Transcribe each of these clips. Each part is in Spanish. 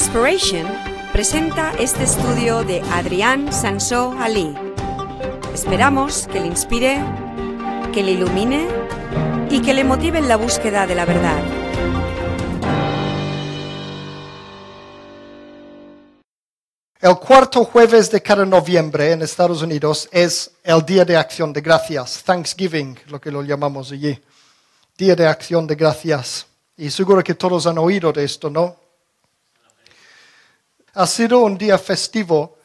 Inspiration presenta este estudio de Adrián Sansó Ali. Esperamos que le inspire, que le ilumine y que le motive en la búsqueda de la verdad. El cuarto jueves de cada noviembre en Estados Unidos es el Día de Acción de Gracias, Thanksgiving, lo que lo llamamos allí. Día de Acción de Gracias. Y seguro que todos han oído de esto, ¿no? Ha sido un día festivo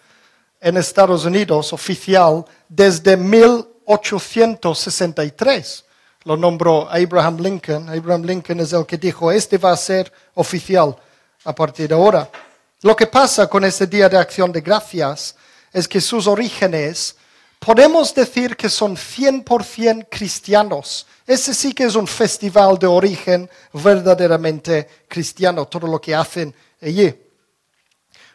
en Estados Unidos oficial desde 1863. Lo nombró Abraham Lincoln. Abraham Lincoln es el que dijo, este va a ser oficial a partir de ahora. Lo que pasa con este Día de Acción de Gracias es que sus orígenes podemos decir que son 100% cristianos. Ese sí que es un festival de origen verdaderamente cristiano, todo lo que hacen allí.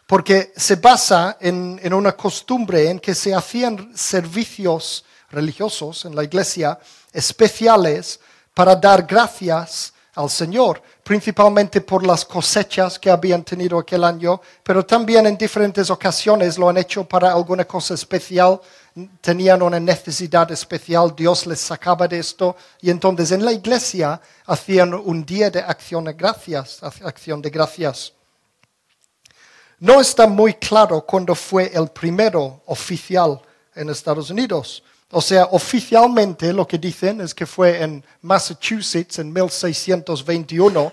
Porque se basa en, una costumbre en que se hacían servicios religiosos en la iglesia especiales para dar gracias al Señor, principalmente por las cosechas que habían tenido aquel año, pero también en diferentes ocasiones lo han hecho para alguna cosa especial, tenían una necesidad especial, Dios les sacaba de esto, y entonces en la iglesia hacían un día de acción de gracias, acción de gracias. No está muy claro cuándo fue el primero oficial en Estados Unidos. O sea, oficialmente lo que dicen es que fue en Massachusetts en 1621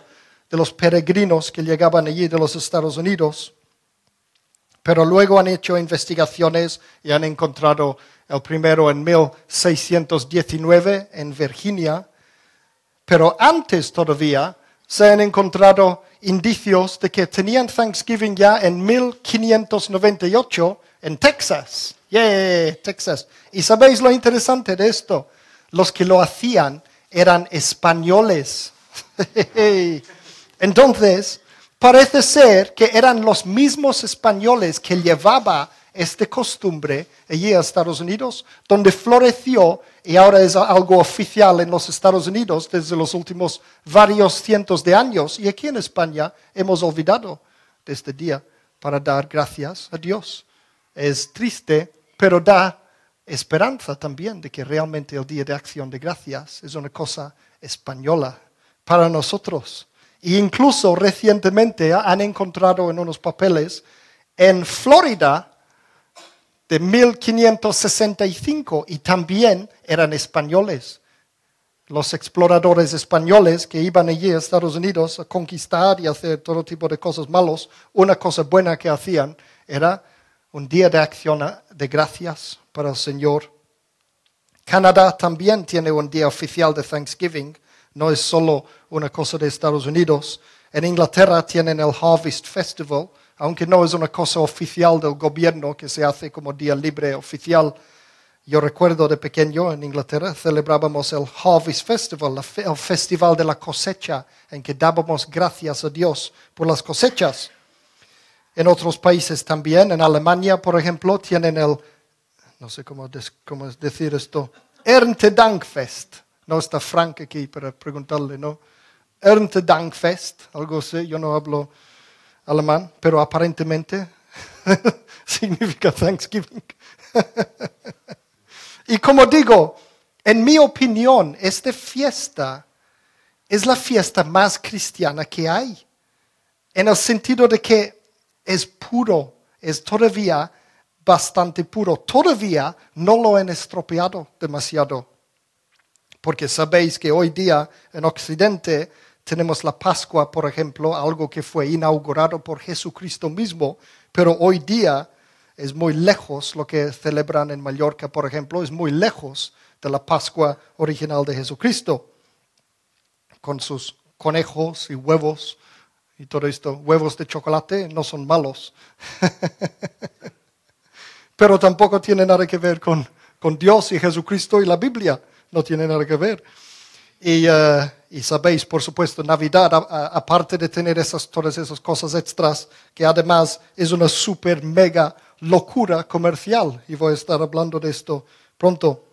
de los peregrinos que llegaban allí de los Estados Unidos. Pero luego han hecho investigaciones y han encontrado el primero en 1619 en Virginia. Pero antes todavía se han encontrado indicios de que tenían Thanksgiving ya en 1598 en Texas. Yeah, Texas. ¿Y sabéis lo interesante de esto? Los que lo hacían eran españoles. Entonces, parece ser que eran los mismos españoles que llevaba esta costumbre allí a Estados Unidos, donde floreció y ahora es algo oficial en los Estados Unidos desde los últimos varios cientos de años. Y aquí en España hemos olvidado de este día para dar gracias a Dios. Es triste, pero da esperanza también de que realmente el Día de Acción de Gracias es una cosa española para nosotros. E incluso recientemente han encontrado en unos papeles en Florida de 1565 y también eran españoles. Los exploradores españoles que iban allí a Estados Unidos a conquistar y hacer todo tipo de cosas malos, una cosa buena que hacían era un día de acción de gracias para el Señor. Canadá también tiene un día oficial de Thanksgiving, no es solo una cosa de Estados Unidos. En Inglaterra tienen el Harvest Festival, aunque no es una cosa oficial del gobierno que se hace como día libre oficial. Yo recuerdo de pequeño en Inglaterra celebrábamos el Harvest Festival, el festival de la cosecha, en que dábamos gracias a Dios por las cosechas. En otros países también, en Alemania, por ejemplo, tienen el, no sé cómo, decir esto, Erntedankfest. No está Frank aquí para preguntarle, ¿no? Erntedankfest, algo así, yo no hablo alemán, pero aparentemente significa Thanksgiving. y como digo, en mi opinión, esta fiesta es la fiesta más cristiana que hay, en el sentido de que es puro, es todavía bastante puro. Todavía no lo han estropeado demasiado. Porque sabéis que hoy día en Occidente tenemos la Pascua, por ejemplo, algo que fue inaugurado por Jesucristo mismo, pero hoy día es muy lejos lo que celebran en Mallorca, por ejemplo, es muy lejos de la Pascua original de Jesucristo, con sus conejos y huevos y todo esto, huevos de chocolate no son malos. Pero tampoco tiene nada que ver con, con, Dios y Jesucristo y la Biblia. No tiene nada que ver. Y, y sabéis, por supuesto, Navidad, aparte de tener esas, todas esas cosas extras, que además es una super mega locura comercial. Y voy a estar hablando de esto pronto.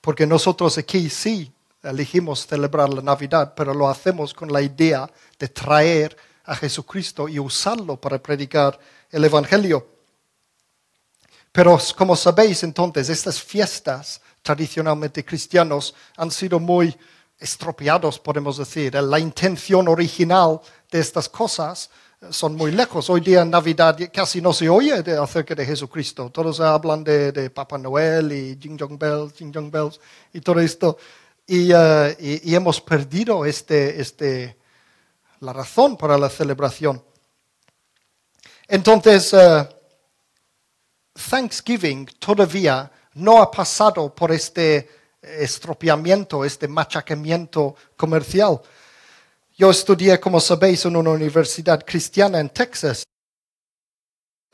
Porque nosotros aquí sí elegimos celebrar la Navidad, pero lo hacemos con la idea de traer a Jesucristo y usarlo para predicar el Evangelio. Pero como sabéis entonces, estas fiestas tradicionalmente cristianos han sido muy estropeados, podemos decir. La intención original de estas cosas son muy lejos. Hoy día en Navidad casi no se oye acerca de Jesucristo. Todos hablan de, de Papá Noel y Jingle Bells, Jingle Bells y todo esto. Eh, y, hemos perdido este, este, la razón para la celebración. Entonces, Thanksgiving todavía no ha pasado por este estropeamiento, este machacamiento comercial. Yo estudié, como sabéis, en una universidad cristiana en Texas.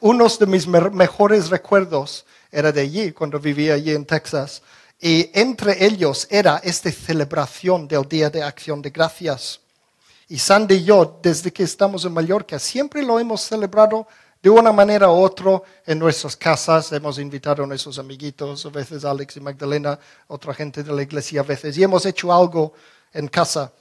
Uno de mis mejores recuerdos era de allí, cuando vivía allí en Texas. Y entre ellos era esta celebración del Día de Acción de Gracias. Y Sandy y yo, desde que estamos en Mallorca, siempre lo hemos celebrado de una manera u otra en nuestras casas. Hemos invitado a nuestros amiguitos, a veces Alex y Magdalena, otra gente de la iglesia a veces, y hemos hecho algo en casa.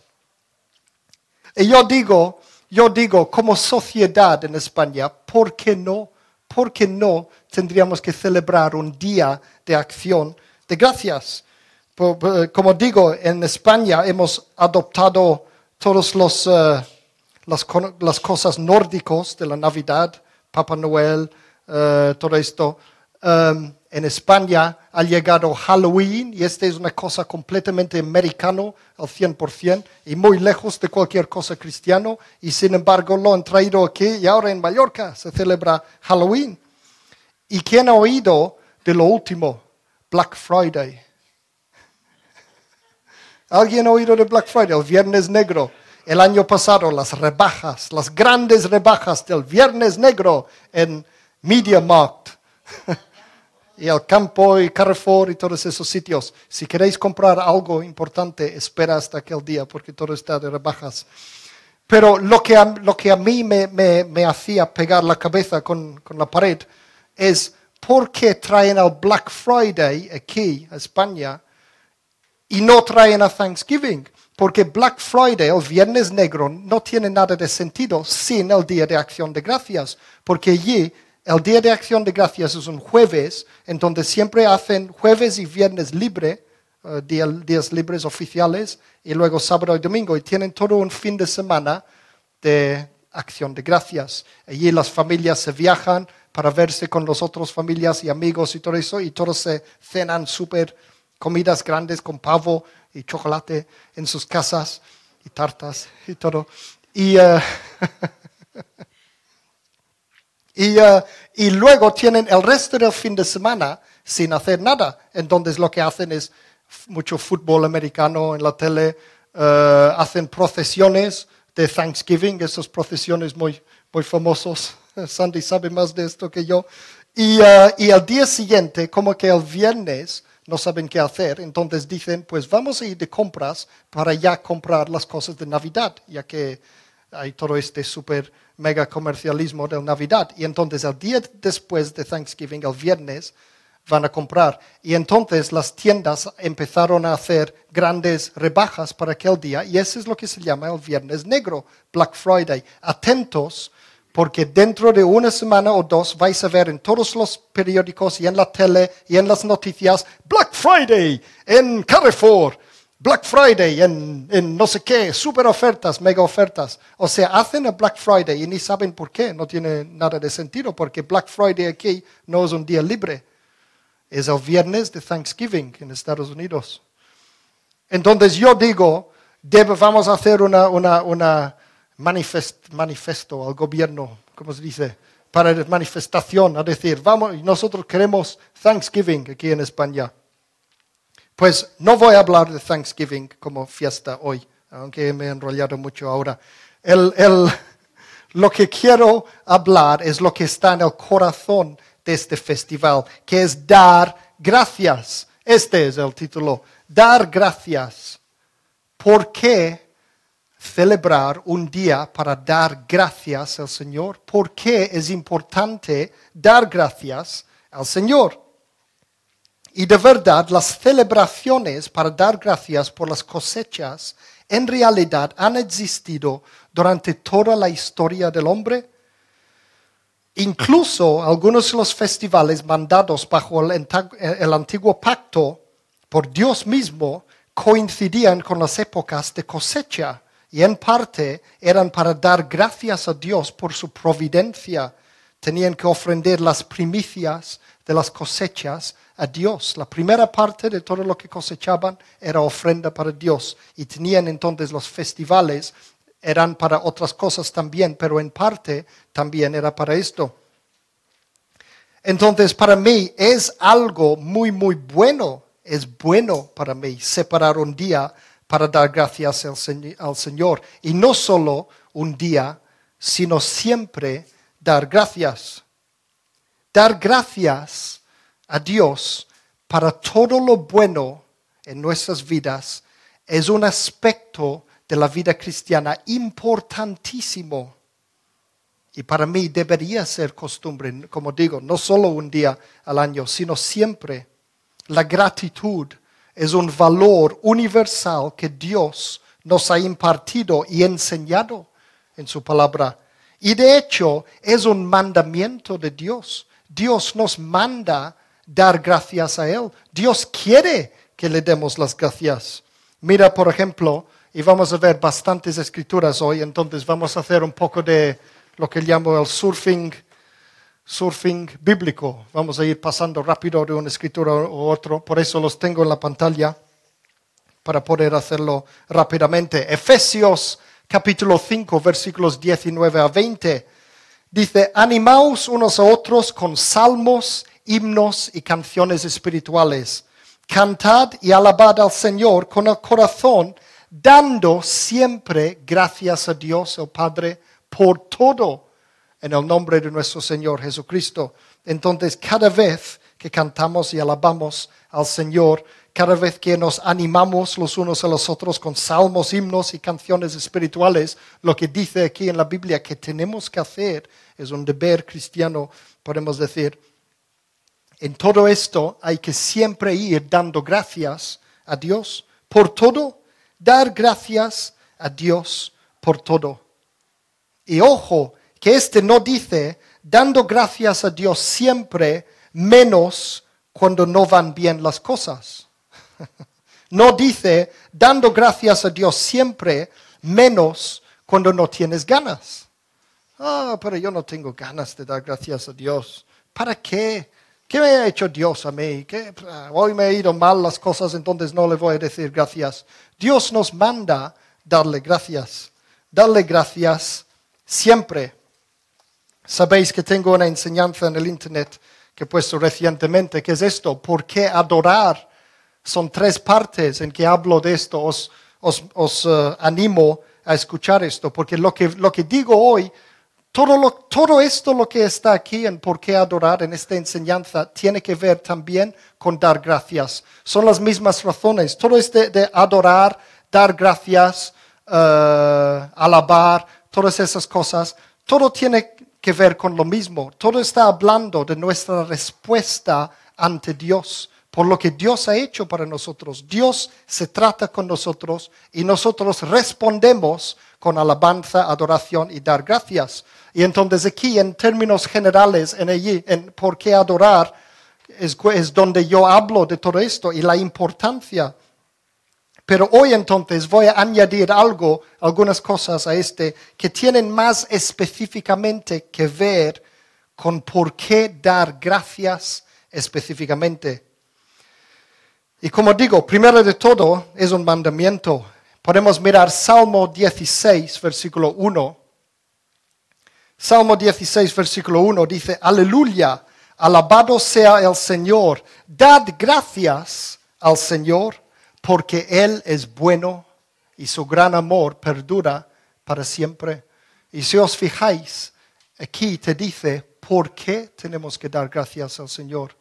Y yo digo, yo digo, como sociedad en España, ¿por qué no? ¿Por qué no tendríamos que celebrar un día de acción de gracias? Como digo, en España hemos adoptado todas uh, las, las cosas nórdicos de la Navidad, Papá Noel, eh, todo esto. Em, en España ha llegado Halloween y esta es una cosa completamente americano al 100% y muy lejos de cualquier cosa cristiano y sin embargo lo han traído aquí y ahora en Mallorca se celebra Halloween. ¿Y quién ha oído de lo último? Black Friday. ¿Alguien ha oído de Black Friday? El Viernes Negro el año pasado las rebajas, las grandes rebajas del Viernes Negro en Media Markt y el campo y Carrefour y todos esos sitios. Si queréis comprar algo importante, espera hasta aquel día porque todo está de rebajas. Pero lo que a, lo que a mí me, me, hacía pegar la cabeza con, con la pared es por qué traen al Black Friday aquí a España y no traen a Thanksgiving. Porque Black Friday, el Viernes Negro, no tiene nada de sentido sin el Día de Acción de Gracias. Porque allí el Día de Acción de Gracias es un jueves, en donde siempre hacen jueves y viernes libre, eh, días, libres oficiales, y luego sábado y domingo, y tienen todo un fin de semana de acción de gracias. Allí las familias se viajan para verse con las otras familias y amigos y todo eso, y todos se cenan súper comidas grandes con pavo y chocolate en sus casas y tartas y todo. Y, eh, eh, y, luego tienen el resto del fin de semana sin hacer nada. Entonces lo que hacen es mucho fútbol americano en la tele, eh, hacen procesiones de Thanksgiving, esas procesiones muy, muy famosos. Sandy sabe más de esto que yo. Y, y al día siguiente, como que el viernes, no saben qué hacer, entonces dicen, pues vamos a ir de compras para ya comprar las cosas de Navidad, ya que hay todo este super mega comercialismo de Navidad. Y entonces el día después de Thanksgiving, el viernes, van a comprar. Y entonces las tiendas empezaron a hacer grandes rebajas para aquel día y eso es lo que se llama el Viernes Negro, Black Friday. Atentos porque dentro de una semana o dos vais a ver en todos los periódicos y en la tele y en las noticias Black Friday en Carrefour, Black Friday en, no sé qué, super ofertas, mega ofertas. O sea, hacen el Black Friday y ni saben por qué, no tiene nada de sentido, porque Black Friday aquí no es un día libre, es el viernes de Thanksgiving en Estados Unidos. Entonces yo digo, vamos a hacer una, una manifest, manifesto al gobierno, ¿cómo se dice? Para manifestación, a decir, vamos, nosotros queremos Thanksgiving aquí en España. Pues no voy a hablar de Thanksgiving como fiesta hoy, aunque me he enrollado mucho ahora. El, el, lo que quiero hablar es lo que está en el corazón de este festival, que es dar gracias. Este es el título, dar gracias. ¿Por qué celebrar un día para dar gracias al Señor. ¿Por qué es importante dar gracias al Señor? Y de verdad, las celebraciones para dar gracias por las cosechas en realidad han existido durante toda la historia del hombre. Incluso algunos de los festivales mandados bajo el, el antiguo pacto por Dios mismo coincidían con las épocas de cosecha y en parte eran para dar gracias a Dios por su providencia. Tenían que ofrender las primicias de las cosechas a Dios. La primera parte de todo lo que cosechaban era ofrenda para Dios y tenían entonces los festivales, eran para otras cosas también, pero en parte también era para esto. Entonces, para mí es algo muy, muy bueno, es bueno para mí separar un día para dar gracias al Señor. Y no solo un día, sino siempre dar gracias. Dar gracias a Dios para todo lo bueno en nuestras vidas es un aspecto de la vida cristiana importantísimo. Y para mí debería ser costumbre, como digo, no solo un día al año, sino siempre. La gratitud es un valor universal que Dios nos ha impartido y enseñado en su palabra. Y de hecho es un mandamiento de Dios. Dios nos manda dar gracias a Él. Dios quiere que le demos las gracias. Mira, por ejemplo, y vamos a ver bastantes escrituras hoy, entonces vamos a hacer un poco de lo que llamo el surfing surfing bíblico. Vamos a ir pasando rápido de una escritura u otro, por eso los tengo en la pantalla para poder hacerlo rápidamente. Efesios capítulo 5 versículos 19 a 20 dice, animaos unos a otros con salmos, himnos y canciones espirituales. Cantad y alabad al Señor con el corazón, dando siempre gracias a Dios el Padre por todo en el nombre de nuestro Señor Jesucristo. Entonces, cada vez que cantamos y alabamos al Señor, cada vez que nos animamos los unos a los otros con salmos, himnos y canciones espirituales, lo que dice aquí en la Biblia que tenemos que hacer es un deber cristiano, podemos decir. En todo esto hay que siempre ir dando gracias a Dios por todo, dar gracias a Dios por todo. Y ojo, que este no dice dando gracias a Dios siempre, menos cuando no van bien las cosas. No dice dando gracias a Dios siempre, menos cuando no tienes ganas. Ah, pero yo no tengo ganas de dar gracias a Dios. ¿Para qué? ¿Qué me ha hecho Dios a mí? Hoy me ha ido mal las cosas, entonces no le voy a decir gracias. Dios nos manda darle gracias. Darle gracias siempre. Sabéis que tengo una enseñanza en el Internet que he puesto recientemente, que es esto, ¿por qué adorar? Son tres partes en que hablo de esto, os, eh, animo a escuchar esto, porque lo que, lo que digo hoy, todo, todo esto lo que está aquí en por qué adorar en esta enseñanza tiene que ver también con dar gracias. Son las mismas razones. Todo este de adorar, dar gracias, uh, alabar, todas esas cosas, todo tiene que ver con lo mismo. Todo está hablando de nuestra respuesta ante Dios, por lo que Dios ha hecho para nosotros. Dios se trata con nosotros y nosotros respondemos con alabanza, adoración y dar gracias. Y entonces aquí, en términos generales, en allí, en por qué adorar, es, es donde yo hablo de todo esto y la importancia pero hoy entonces voy a añadir algo, algunas cosas a este que tienen más específicamente que ver con por qué dar gracias específicamente. Y como digo, primero de todo es un mandamiento. Podemos mirar Salmo 16, versículo 1. Salmo 16, versículo 1 dice, aleluya, alabado sea el Señor, dad gracias al Señor porque Él es bueno y su gran amor perdura para siempre. Y si os fijáis, aquí te dice, ¿por qué tenemos que dar gracias al Señor?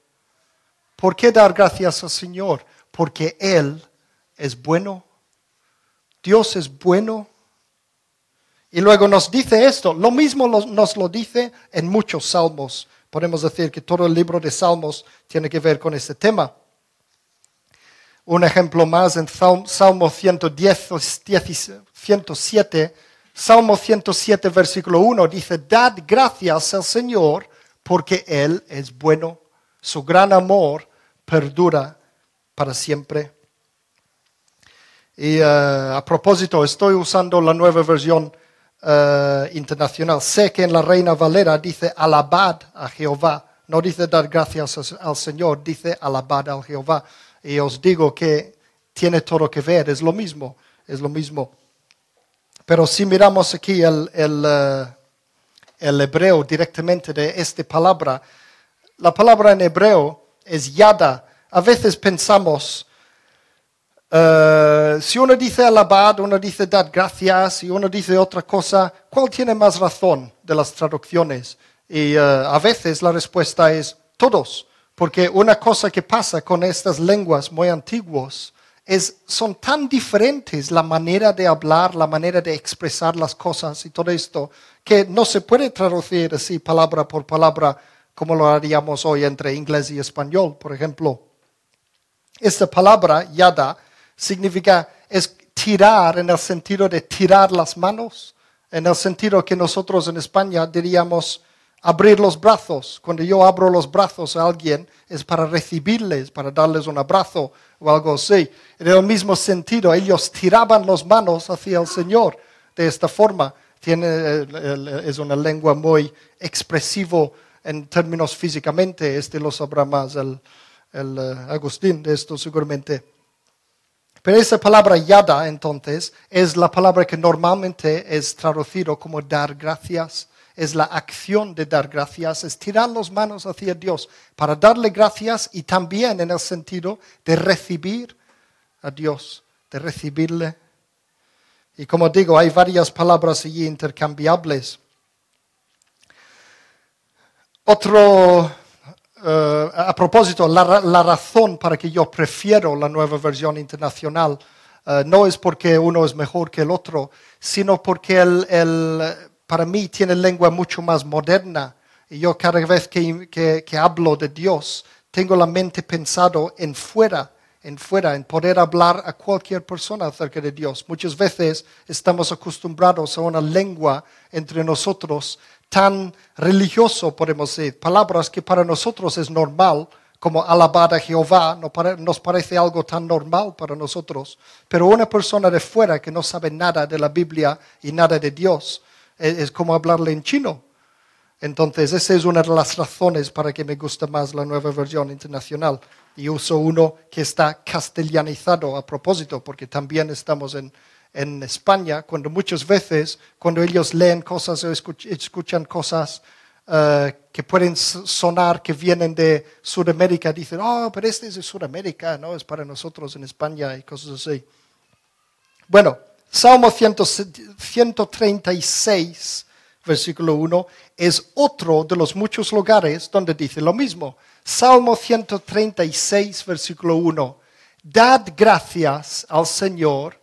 ¿Por qué dar gracias al Señor? Porque Él es bueno. Dios es bueno. Y luego nos dice esto, lo mismo nos lo dice en muchos salmos. Podemos decir que todo el libro de salmos tiene que ver con este tema. Un ejemplo más en Salmo 110, 107, Salmo 107, versículo 1 dice, Dad gracias al Señor porque Él es bueno, su gran amor perdura para siempre. Y eh, a propósito, estoy usando la nueva versión eh, internacional. Sé que en la Reina Valera dice alabad a Jehová, no dice dar gracias al Señor, dice alabad al Jehová. Y os digo que tiene todo que ver, es lo mismo, es lo mismo. Pero si miramos aquí el, el, eh, el hebreo directamente de esta palabra, la palabra en hebreo es yada. A veces pensamos, eh, si uno dice alabad, uno dice dar gracias y uno dice otra cosa, ¿cuál tiene más razón de las traducciones? Y eh, a veces la respuesta es todos. Porque una cosa que pasa con estas lenguas muy antiguas es, son tan diferentes la manera de hablar, la manera de expresar las cosas y todo esto, que no se puede traducir así palabra por palabra como lo haríamos hoy entre inglés y español, por ejemplo. Esta palabra, yada, significa es tirar en el sentido de tirar las manos, en el sentido que nosotros en España diríamos abrir los brazos. Cuando yo abro los brazos a alguien es para recibirles, para darles un abrazo o algo así. En el mismo sentido, ellos tiraban las manos hacia el Señor de esta forma. Tiene, es una lengua muy expresivo en términos físicamente. Este lo sabrá más el, el eh, Agustín de esto seguramente. Pero esa palabra yada, entonces, es la palabra que normalmente es traducido como dar gracias es la acción de dar gracias, es tirar las manos hacia Dios para darle gracias y también en el sentido de recibir a Dios, de recibirle. Y como digo, hay varias palabras allí intercambiables. Otro, eh, a propósito, la, razón para que yo prefiero la nueva versión internacional eh, no es porque uno es mejor que el otro, sino porque el, para mí tiene lengua mucho más moderna. Y yo cada vez que, hablo de Dios, tengo la mente pensado en fuera, en fuera, en poder hablar a cualquier persona acerca de Dios. Muchas veces estamos acostumbrados a una lengua entre nosotros tan religioso, podemos decir, palabras que para nosotros es normal, como alabar a Jehová, nos parece algo tan normal para nosotros. Pero una persona de fuera que no sabe nada de la Biblia y nada de Dios, es, como hablarle en chino. Entonces, esa es una de las razones para que me gusta más la nueva versión internacional. Y uso uno que está castellanizado a propósito, porque también estamos en, en España, cuando muchas veces, cuando ellos leen cosas o escuchan cosas eh, que pueden sonar que vienen de Sudamérica, dicen, oh, pero este es de Sudamérica, no, es para nosotros en España y cosas así. Bueno, Salmo 136, versículo 1, es otro de los muchos lugares donde dice lo mismo. Salmo 136, versículo 1. Dad gracias al Señor.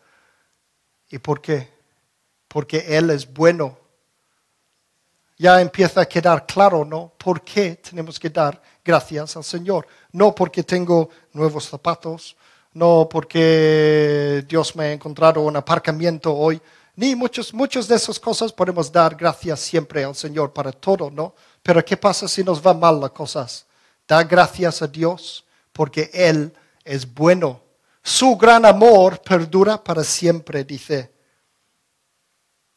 ¿Y por qué? Porque Él es bueno. Ya empieza a quedar claro, ¿no? ¿Por qué tenemos que dar gracias al Señor? No porque tengo nuevos zapatos, no porque Dios me ha encontrado un aparcamiento hoy, ni muchas, muchas de esas cosas podemos dar gracias siempre al Señor para todo, ¿no? Pero ¿qué pasa si nos va mal las cosas? Da gracias a Dios porque Él es bueno. Su gran amor perdura para siempre, dice.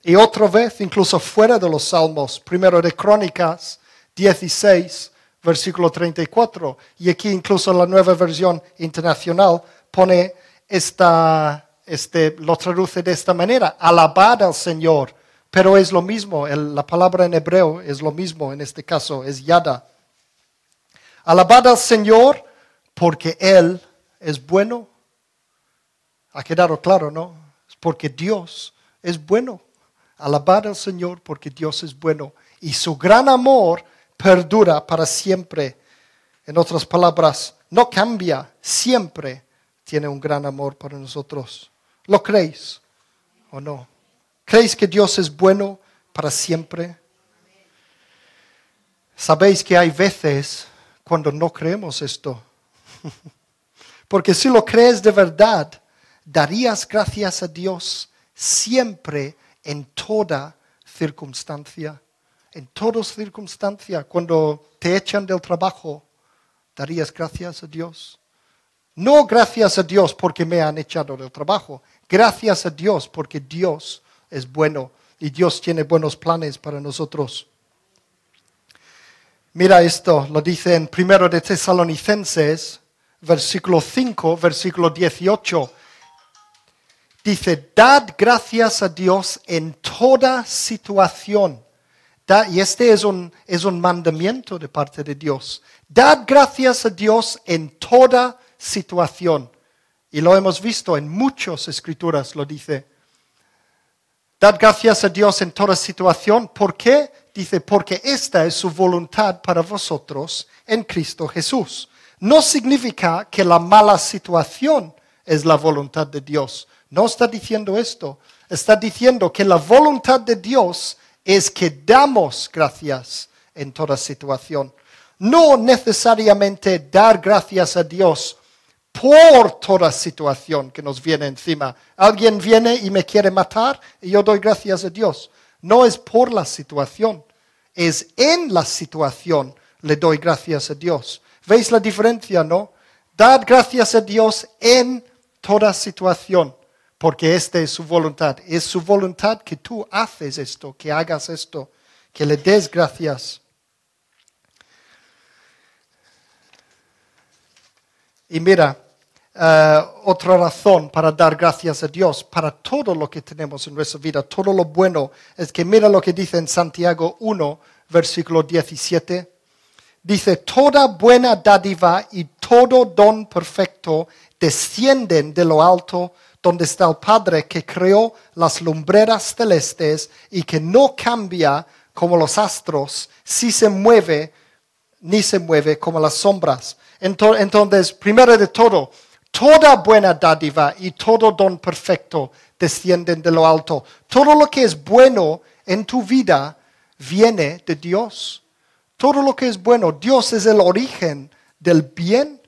Y otra vez, incluso fuera de los salmos, primero de Crónicas 16, versículo 34, y aquí incluso la nueva versión internacional pone esta, este, lo traduce de esta manera, alabad al Señor, pero es lo mismo, la palabra en hebreo es lo mismo, en este caso es yada. Alabad al Señor porque Él es bueno. Ha quedado claro, ¿no? Porque Dios es bueno. Alabad al Señor porque Dios es bueno y su gran amor perdura para siempre. En otras palabras, no cambia, siempre tiene un gran amor para nosotros. ¿Lo creéis o no? ¿Creéis que Dios es bueno para siempre? Sabéis que hay veces cuando no creemos esto. Porque si lo crees de verdad, darías gracias a Dios siempre en toda circunstancia. En toda circunstancia, cuando te echan del trabajo, darías gracias a Dios. No gracias a Dios porque me han echado del trabajo. Gracias a Dios porque Dios es bueno y Dios tiene buenos planes para nosotros. Mira esto, lo dice en 1 de Tesalonicenses, versículo 5, versículo 18. Dice, dad gracias a Dios en toda situación. y este es un, es un mandamiento de parte de Dios. Dad gracias a Dios en toda situación. Y lo hemos visto en muchas escrituras, lo dice. Dad gracias a Dios en toda situación. ¿Por qué? Dice, porque esta es su voluntad para vosotros en Cristo Jesús. No significa que la mala situación es la voluntad de Dios. No está diciendo esto. Está diciendo que la voluntad de Dios es que damos gracias en toda situación. No necesariamente dar gracias a Dios por toda situación que nos viene encima. Alguien viene y me quiere matar y yo doy gracias a Dios. No es por la situación, es en la situación le doy gracias a Dios. ¿Veis la diferencia, no? Dad gracias a Dios en toda situación, porque esta es su voluntad. Es su voluntad que tú haces esto, que hagas esto, que le des gracias. Y mira, eh, otra razón para dar gracias a Dios para todo lo que tenemos en nuestra vida, todo lo bueno, es que mira lo que dice en Santiago 1, versículo 17. Dice, toda buena dádiva y todo don perfecto descienden de lo alto, donde está el Padre que creó las lumbreras celestes y que no cambia como los astros, si se mueve, ni se mueve como las sombras. Entonces, primero de todo, toda buena dádiva y todo don perfecto descienden de lo alto. Todo lo que es bueno en tu vida viene de Dios. Todo lo que es bueno, Dios es el origen del bien.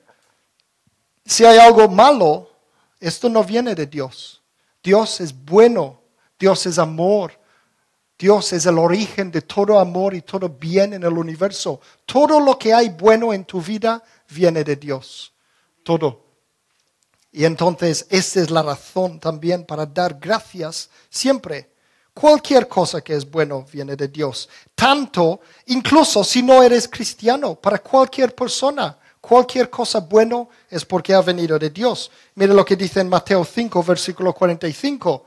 Si hay algo malo, esto no viene de Dios. Dios es bueno, Dios es amor, Dios es el origen de todo amor y todo bien en el universo. Todo lo que hay bueno en tu vida viene de Dios. Todo. Y entonces esa es la razón también para dar gracias siempre. Cualquier cosa que es bueno viene de Dios. Tanto, incluso si no eres cristiano, para cualquier persona, cualquier cosa bueno es porque ha venido de Dios. Mire lo que dice en Mateo 5, versículo 45.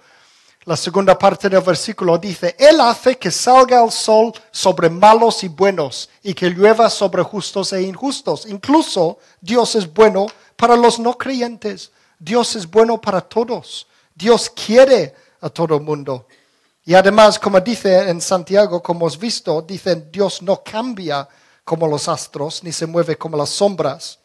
La segunda parte del versículo dice, Él hace que salga el sol sobre malos y buenos y que llueva sobre justos e injustos. Incluso Dios es bueno para los no creyentes. Dios es bueno para todos. Dios quiere a todo el mundo. Y además, como dice en Santiago, como hemos visto, dice, Dios no cambia como los astros, ni se mueve como las sombras.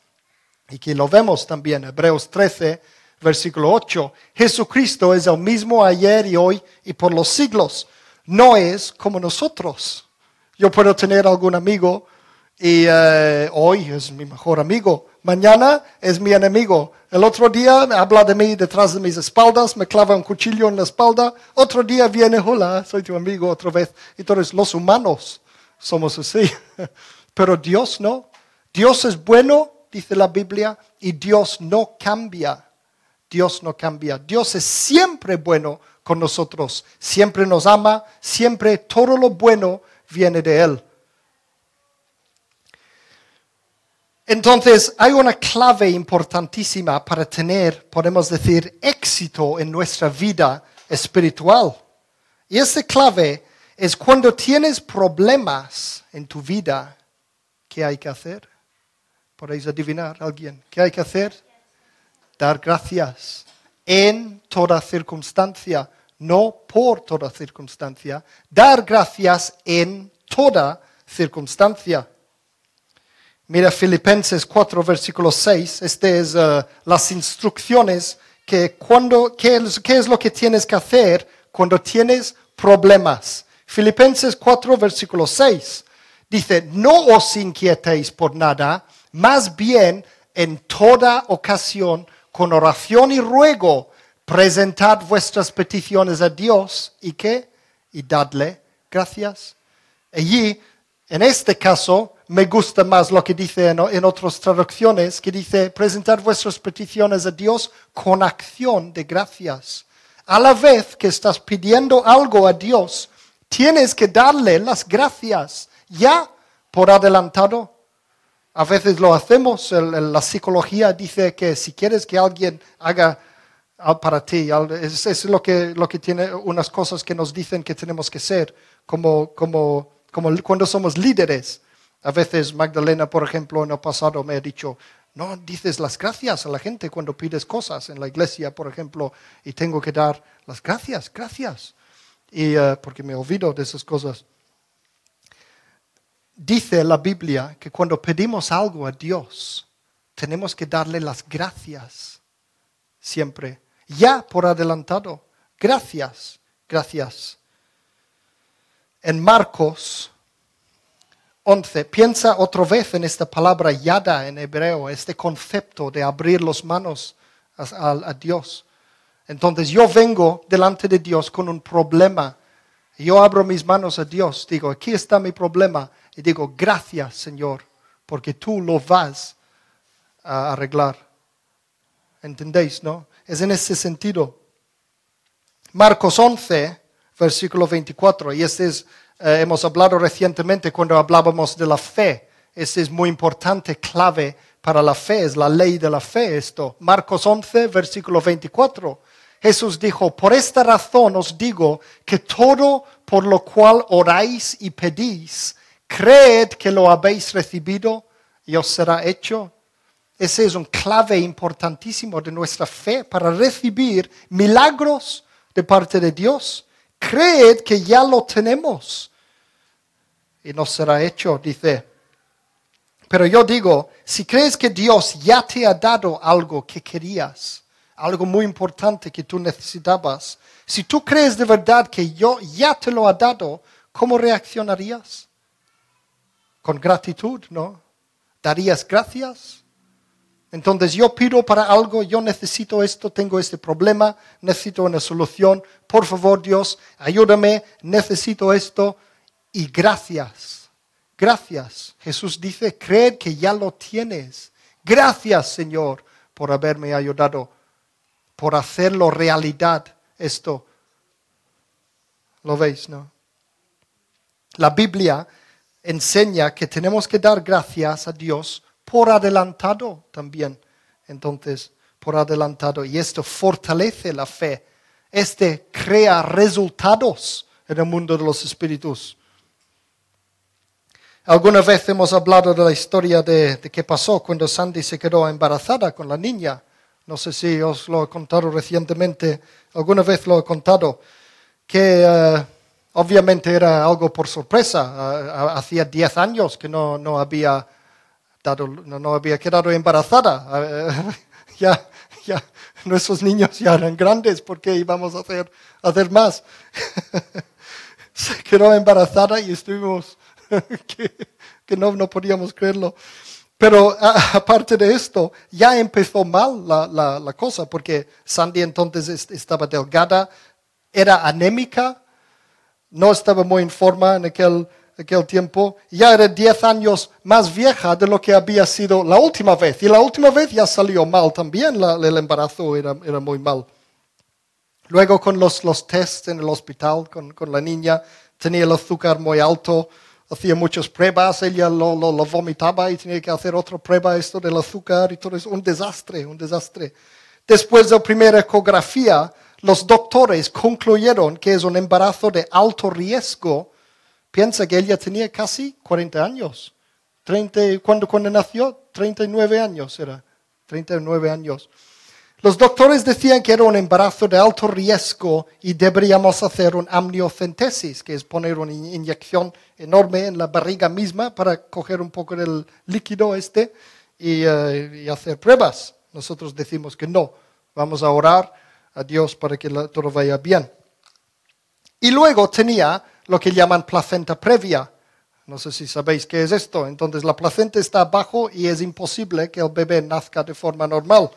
Y que lo vemos también, Hebreos 13, versículo 8. Jesucristo es el mismo ayer y hoy y por los siglos. No es como nosotros. Yo puedo tener algún amigo y eh, hoy es mi mejor amigo, mañana es mi enemigo. El otro día habla de mí detrás de mis espaldas, me clava un cuchillo en la espalda. Otro día viene, hola, soy tu amigo otra vez. Entonces los humanos somos así. Pero Dios no. Dios es bueno, dice la Biblia, y Dios no cambia. Dios no cambia. Dios es siempre bueno con nosotros. Siempre nos ama. Siempre todo lo bueno viene de Él. Entonces, hay una clave importantísima para tener, podemos decir, éxito en nuestra vida espiritual. Y esa clave es cuando tienes problemas en tu vida, ¿qué hay que hacer? ¿Podéis adivinar alguien? ¿Qué hay que hacer? Dar gracias en toda circunstancia, no por toda circunstancia. Dar gracias en toda circunstancia. Mira Filipenses 4, versículo 6. Este es uh, las instrucciones que cuando, qué es, qué es lo que tienes que hacer cuando tienes problemas. Filipenses 4, versículo 6. Dice, no os inquietéis por nada, más bien en toda ocasión, con oración y ruego, presentad vuestras peticiones a Dios y qué? Y dadle gracias. Allí, en este caso, me gusta más lo que dice en, otras traducciones, que dice, presentad vuestras peticiones a Dios con acción de gracias. A la vez que estás pidiendo algo a Dios, tienes que darle las gracias ya por adelantado. A veces lo hacemos, la psicología dice que si quieres que alguien haga para ti, es, es lo, que, lo que tiene unas cosas que nos dicen que tenemos que ser, como, como, como cuando somos líderes. A veces Magdalena, por ejemplo, en el pasado me ha dicho, no dices las gracias a la gente cuando pides cosas en la iglesia, por ejemplo, y tengo que dar las gracias, gracias. Y eh, porque me olvido de esas cosas. Dice la Biblia que cuando pedimos algo a Dios, tenemos que darle las gracias siempre, ya por adelantado. Gracias, gracias. En Marcos 11. Piensa otra vez en esta palabra yada en hebreo, este concepto de abrir las manos a, Dios. Entonces yo vengo delante de Dios con un problema. Yo abro mis manos a Dios, digo, aquí está mi problema. Y digo, gracias Señor, porque tú lo vas a arreglar. ¿Entendéis, no? Es en ese sentido. Marcos 11, versículo 24, y este es eh, hemos hablado recientemente cuando hablábamos de la fe. Este es muy importante, clave para la fe, es la ley de la fe esto. Marcos 11, versículo 24. Jesús dijo, por esta razón os digo que todo por lo cual oráis y pedís, creed que lo habéis recibido y os será hecho. Ese es un clave importantísimo de nuestra fe para recibir milagros de parte de Dios. Creed que ya lo tenemos y no será hecho, dice. Pero yo digo, si crees que Dios ya te ha dado algo que querías, algo muy importante que tú necesitabas, si tú crees de verdad que yo ya te lo ha dado, ¿cómo reaccionarías? Con gratitud, ¿no? ¿Darías gracias? Entonces yo pido para algo, yo necesito esto, tengo este problema, necesito una solución. Por favor, Dios, ayúdame, necesito esto y gracias. Gracias. Jesús dice, creed que ya lo tienes. Gracias, Señor, por haberme ayudado, por hacerlo realidad esto. ¿Lo veis, no? La Biblia enseña que tenemos que dar gracias a Dios por adelantado también. Entonces, por adelantado. Y esto fortalece la fe. Este crea resultados en el mundo de los espíritus. Alguna vez hemos hablado de la historia de, qué pasó cuando Sandy se quedó embarazada con la niña. No sé si os lo he contado recientemente, alguna vez lo he contado, que eh, obviamente era algo por sorpresa. hacía 10 años que no, no había dado, no, había quedado embarazada. ya, ya, nuestros niños ya eran grandes porque íbamos a hacer, hacer más. se quedó embarazada y estuvimos que, no, no podíamos creerlo. Pero aparte de esto, ya empezó mal la, la, cosa, porque Sandy entonces estaba delgada, era anémica, no estaba muy en forma en aquel, aquel tiempo, ya era 10 años más vieja de lo que había sido la última vez. Y la última vez ya salió mal también, el embarazo era, era muy mal. Luego con los, los tests en el hospital con, con la niña, tenía el azúcar muy alto, hacía muchas pruebas, ella lo, vomitaba y tenía que hacer otra prueba, esto del azúcar y todo eso, un desastre, un desastre. Después de la primera ecografía, los doctores concluyeron que es un embarazo de alto riesgo. Piensa que ella tenía casi 40 años. 30, cuando, cuando nació, 39 años era. 39 años. Los doctores decían que era un embarazo de alto riesgo y deberíamos hacer un amniocentesis, que es poner una inyección enorme en la barriga misma para coger un poco del líquido este y, eh, hacer pruebas. Nosotros decimos que no, vamos a orar a Dios para que todo vaya bien. Y luego tenía lo que llaman placenta previa, No sé si sabéis qué es esto. Entonces la placenta está abajo y es imposible que el bebé nazca de forma normal.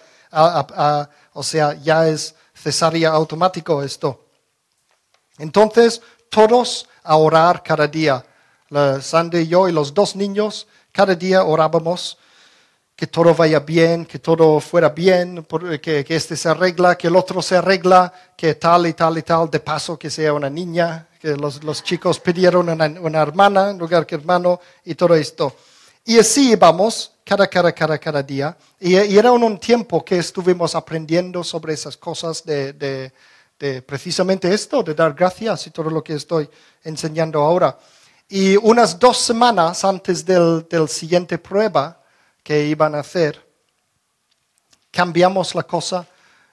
o sea, ya es cesárea automático esto. Entonces, todos a orar cada día. La Sandy y yo y los dos niños, cada día orábamos que todo vaya bien, que todo fuera bien, que, que este se arregla, que el otro se arregla, que tal y tal y tal, de paso que sea una niña, que los, los chicos pidieron una, una, hermana en lugar que hermano y todo esto. Y así íbamos cada, cada, cada, cada día. Y, era un, tiempo que estuvimos aprendiendo sobre esas cosas de, de, de, precisamente esto, de dar gracias y todo lo que estoy enseñando ahora. Y unas dos semanas antes del, del siguiente prueba, que iban a hacer, cambiamos la cosa,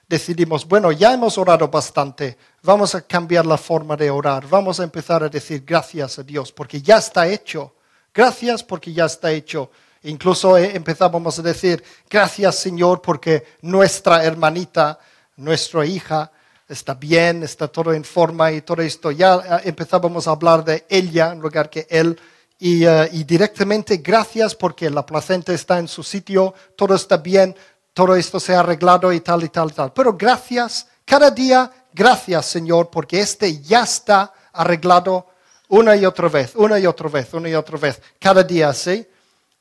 decidimos, bueno, ya hemos orado bastante, vamos a cambiar la forma de orar, vamos a empezar a decir gracias a Dios, porque ya está hecho, gracias porque ya está hecho. Incluso eh, empezábamos a decir, gracias Señor porque nuestra hermanita, nuestra hija, está bien, está todo en forma y todo esto. Ya eh, empezábamos a hablar de ella en lugar que él eh, y, directamente gracias porque la placenta está en su sitio, todo está bien, todo esto se ha arreglado y tal y tal y tal. Pero gracias, cada día, gracias Señor, porque este ya está arreglado una y otra vez, una y otra vez, una y otra vez, cada día, ¿sí?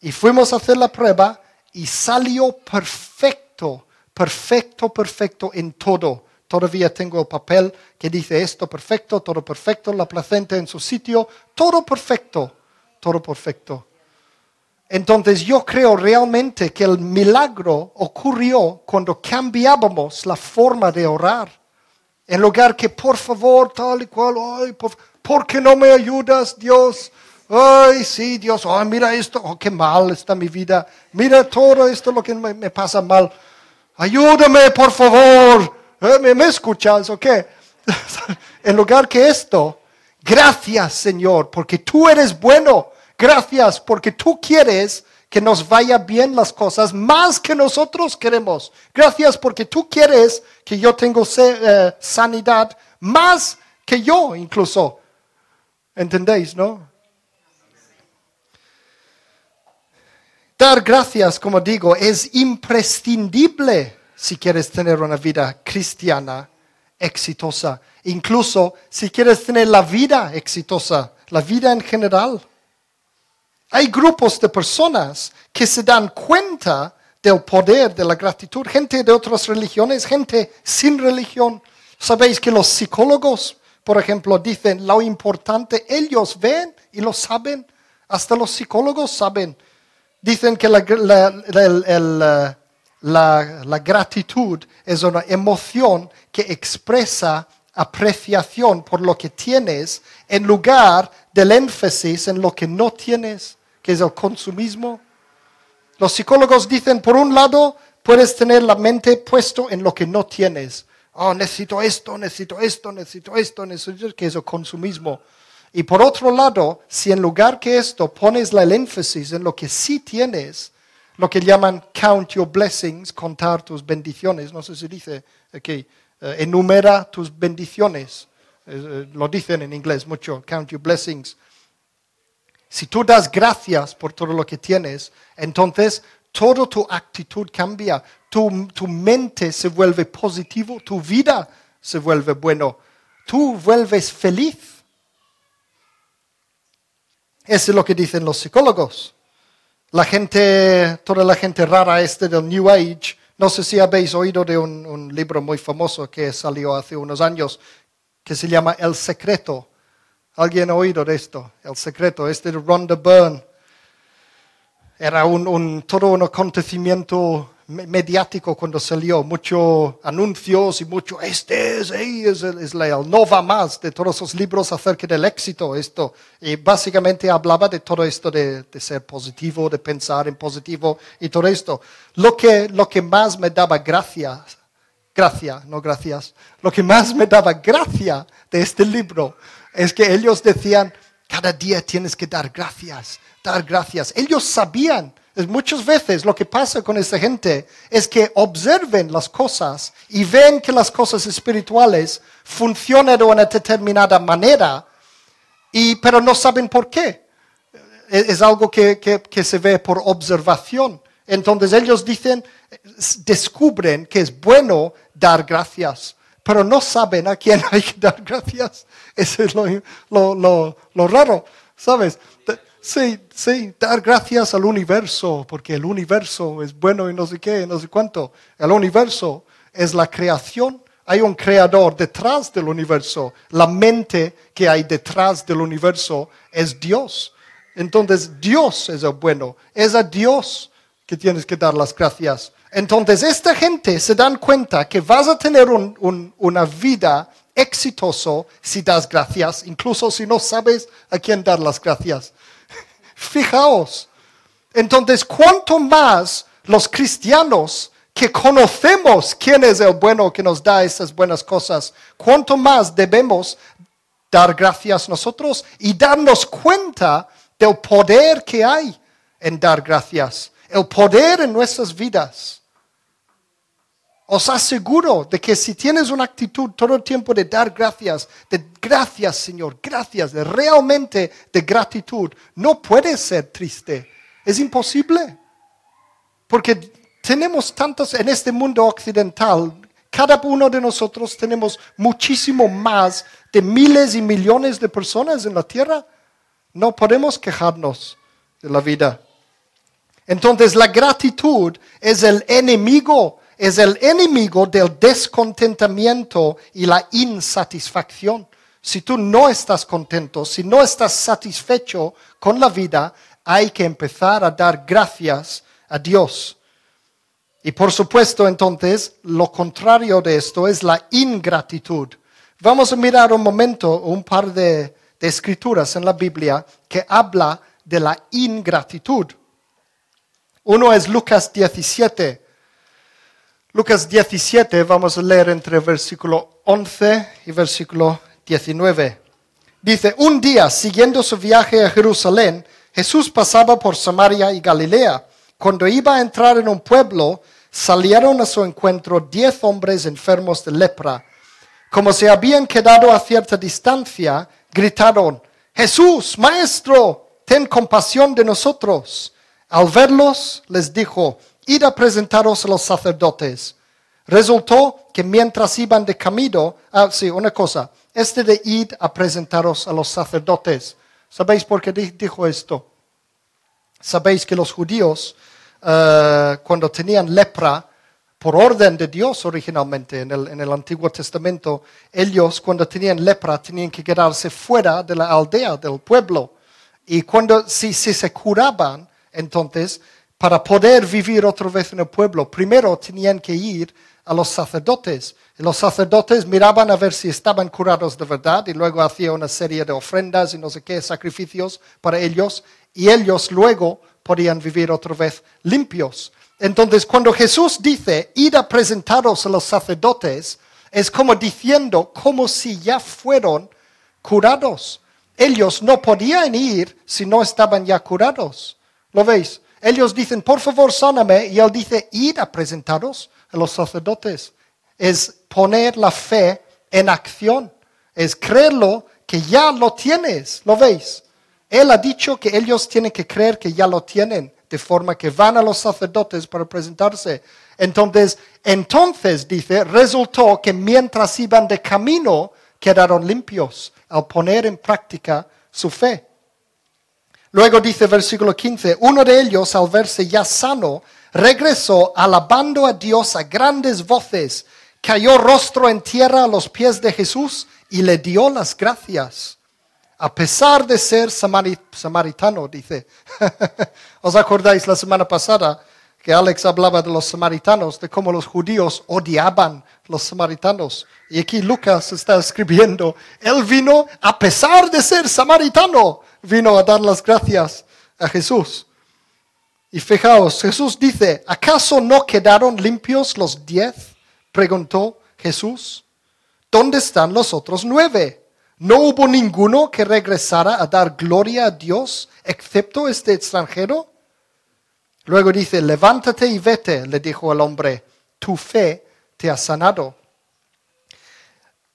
Y fuimos a hacer la prueba y salió perfecto, perfecto, perfecto en todo. Todavía tengo el papel que dice esto perfecto, todo perfecto, la placenta en su sitio, todo perfecto todo perfecto. Entonces yo creo realmente que el milagro ocurrió cuando cambiábamos la forma de orar. En lugar que por favor, tal y cual, ay, por, qué no me ayudas, Dios? Ay, sí, Dios, ay, mira esto, oh, qué mal está mi vida. Mira todo esto lo que me, pasa mal. Ayúdame, por favor. ¿Eh? ¿Me, ¿Me escuchas o qué? en lugar que esto, Gracias, Señor, porque tú eres bueno. Gracias, porque tú quieres que nos vaya bien las cosas más que nosotros queremos. Gracias porque tú quieres que yo tenga eh, sanidad más que yo incluso. ¿Entendéis, no? Dar gracias, como digo, es imprescindible si quieres tener una vida cristiana exitosa. Incluso si quieres tener la vida exitosa, la vida en general. Hay grupos de personas que se dan cuenta del poder de la gratitud. Gente de otras religiones, gente sin religión. Sabéis que los psicólogos, por ejemplo, dicen lo importante, ellos ven y lo saben. Hasta los psicólogos saben. Dicen que la, la gratitud es una emoción que expresa apreciación por lo que tienes en lugar del énfasis en lo que no tienes, que es el consumismo. Los psicólogos dicen, por un lado, puedes tener la mente puesto en lo que no tienes. Oh, necesito esto, necesito esto, necesito esto, necesito esto, que es el consumismo. Y por otro lado, si en lugar que esto pones el énfasis en lo que sí tienes, lo que llaman count your blessings, contar tus bendiciones, no sé si dice aquí, eh, enumera tus bendiciones. Eh, lo dicen en inglés mucho, count your blessings. Si tú das gracias por todo lo que tienes, entonces toda tu actitud cambia, tu, tu mente se vuelve positivo, tu vida se vuelve bueno, tú vuelves feliz. Eso es lo que dicen los psicólogos. La gente, toda la gente rara este del New Age, no sé si habéis oído de un, libro muy famoso que salió hace unos años que se llama El Secreto. ¿Alguien ha oído de esto? El Secreto, este de Rhonda Byrne. Era un, todo un acontecimiento mediático cuando salió, muchos anuncios y mucho, este es, es, es el no va más de todos esos libros acerca del éxito, esto. Y básicamente hablaba de todo esto de, de, ser positivo, de pensar en positivo y todo esto. Lo que, lo que más me daba gracia, gracia, no gracias, lo que más me daba gracia de este libro es que ellos decían, cada día tienes que dar gracias, dar gracias. Ellos sabían Muchas veces lo que pasa con esta gente es que observen las cosas y ven que las cosas espirituales funcionan de una determinada manera, y, pero no saben por qué. es, es algo que, que- que se ve por observación. Entonces ellos dicen, descubren que es bueno dar gracias, pero no saben a quién hay que dar gracias. Eso es lo, lo- lo- lo raro, ¿sabes? Sí, sí, dar gracias al universo, porque el universo es bueno y no sé qué, no sé cuánto. El universo es la creación. Hay un creador detrás del universo. La mente que hay detrás del universo es Dios. Entonces Dios es el bueno. Es a Dios que tienes que dar las gracias. Entonces esta gente se dan cuenta que vas a tener un- un- una vida exitoso si das gracias, incluso si no sabes a quién dar las gracias. Fijaos. Entonces, cuanto más los cristianos que conocemos quién es el bueno que nos da esas buenas cosas, cuanto más debemos dar gracias nosotros y darnos cuenta del poder que hay en dar gracias, el poder en nuestras vidas. Os aseguro de que si tienes una actitud todo el tiempo de dar gracias, de gracias Señor, gracias, de realmente de gratitud, no puedes ser triste. Es imposible. Porque tenemos tantos en este mundo occidental, cada uno de nosotros tenemos muchísimo más de miles y millones de personas en la tierra. No podemos quejarnos de la vida. Entonces la gratitud es el enemigo, es el enemigo del descontentamiento y la insatisfacción. Si tú no estás contento, si no estás satisfecho con la vida, hay que empezar a dar gracias a Dios. Y por supuesto, entonces, lo contrario de esto es la ingratitud. Vamos a mirar un momento un par de, de escrituras en la Biblia que habla de la ingratitud. Uno es Lucas 17. Lucas 17, vamos a leer entre versículo 11 y versículo 19. Dice, un día, siguiendo su viaje a Jerusalén, Jesús pasaba por Samaria y Galilea. Cuando iba a entrar en un pueblo, salieron a su encuentro diez hombres enfermos de lepra. Como se habían quedado a cierta distancia, gritaron, Jesús, Maestro, ten compasión de nosotros. Al verlos, les dijo, id a presentaros a los sacerdotes. Resultó que mientras iban de camino, ah, sí, una cosa, este de id a presentaros a los sacerdotes. ¿Sabéis por qué di- dijo esto? Sabéis que los judíos, eh, cuando tenían lepra, por orden de Dios originalmente en el, en el Antiguo Testamento, ellos cuando tenían lepra tenían que quedarse fuera de la aldea, del pueblo. Y cuando si, si se curaban, entonces, para poder vivir otra vez en el pueblo, primero tenían que ir a los sacerdotes. Y los sacerdotes miraban a ver si estaban curados de verdad y luego hacía una serie de ofrendas y no sé qué, sacrificios para ellos. Y ellos luego podían vivir otra vez limpios. Entonces, cuando Jesús dice, id a presentaros a los sacerdotes, es como diciendo, como si ya fueron curados. Ellos no podían ir si no estaban ya curados. ¿Lo veis? Ellos dicen, por favor, sáname. Y él dice, id a presentaros a los sacerdotes. Es poner la fe en acción. Es creerlo que ya lo tienes. ¿Lo veis? Él ha dicho que ellos tienen que creer que ya lo tienen, de forma que van a los sacerdotes para presentarse. Entonces, entonces dice, resultó que mientras iban de camino, quedaron limpios al poner en práctica su fe. Luego dice versículo 15, uno de ellos al verse ya sano, regresó alabando a Dios a grandes voces, cayó rostro en tierra a los pies de Jesús y le dio las gracias. A pesar de ser samari- samaritano, dice. ¿Os acordáis la semana pasada que Alex hablaba de los samaritanos, de cómo los judíos odiaban los samaritanos? Y aquí Lucas está escribiendo, él vino a pesar de ser samaritano, vino a dar las gracias a Jesús. Y fijaos, Jesús dice, ¿acaso no quedaron limpios los diez? Preguntó Jesús. ¿Dónde están los otros nueve? ¿No hubo ninguno que regresara a dar gloria a Dios excepto este extranjero? Luego dice, levántate y vete, le dijo el hombre, tu fe te ha sanado.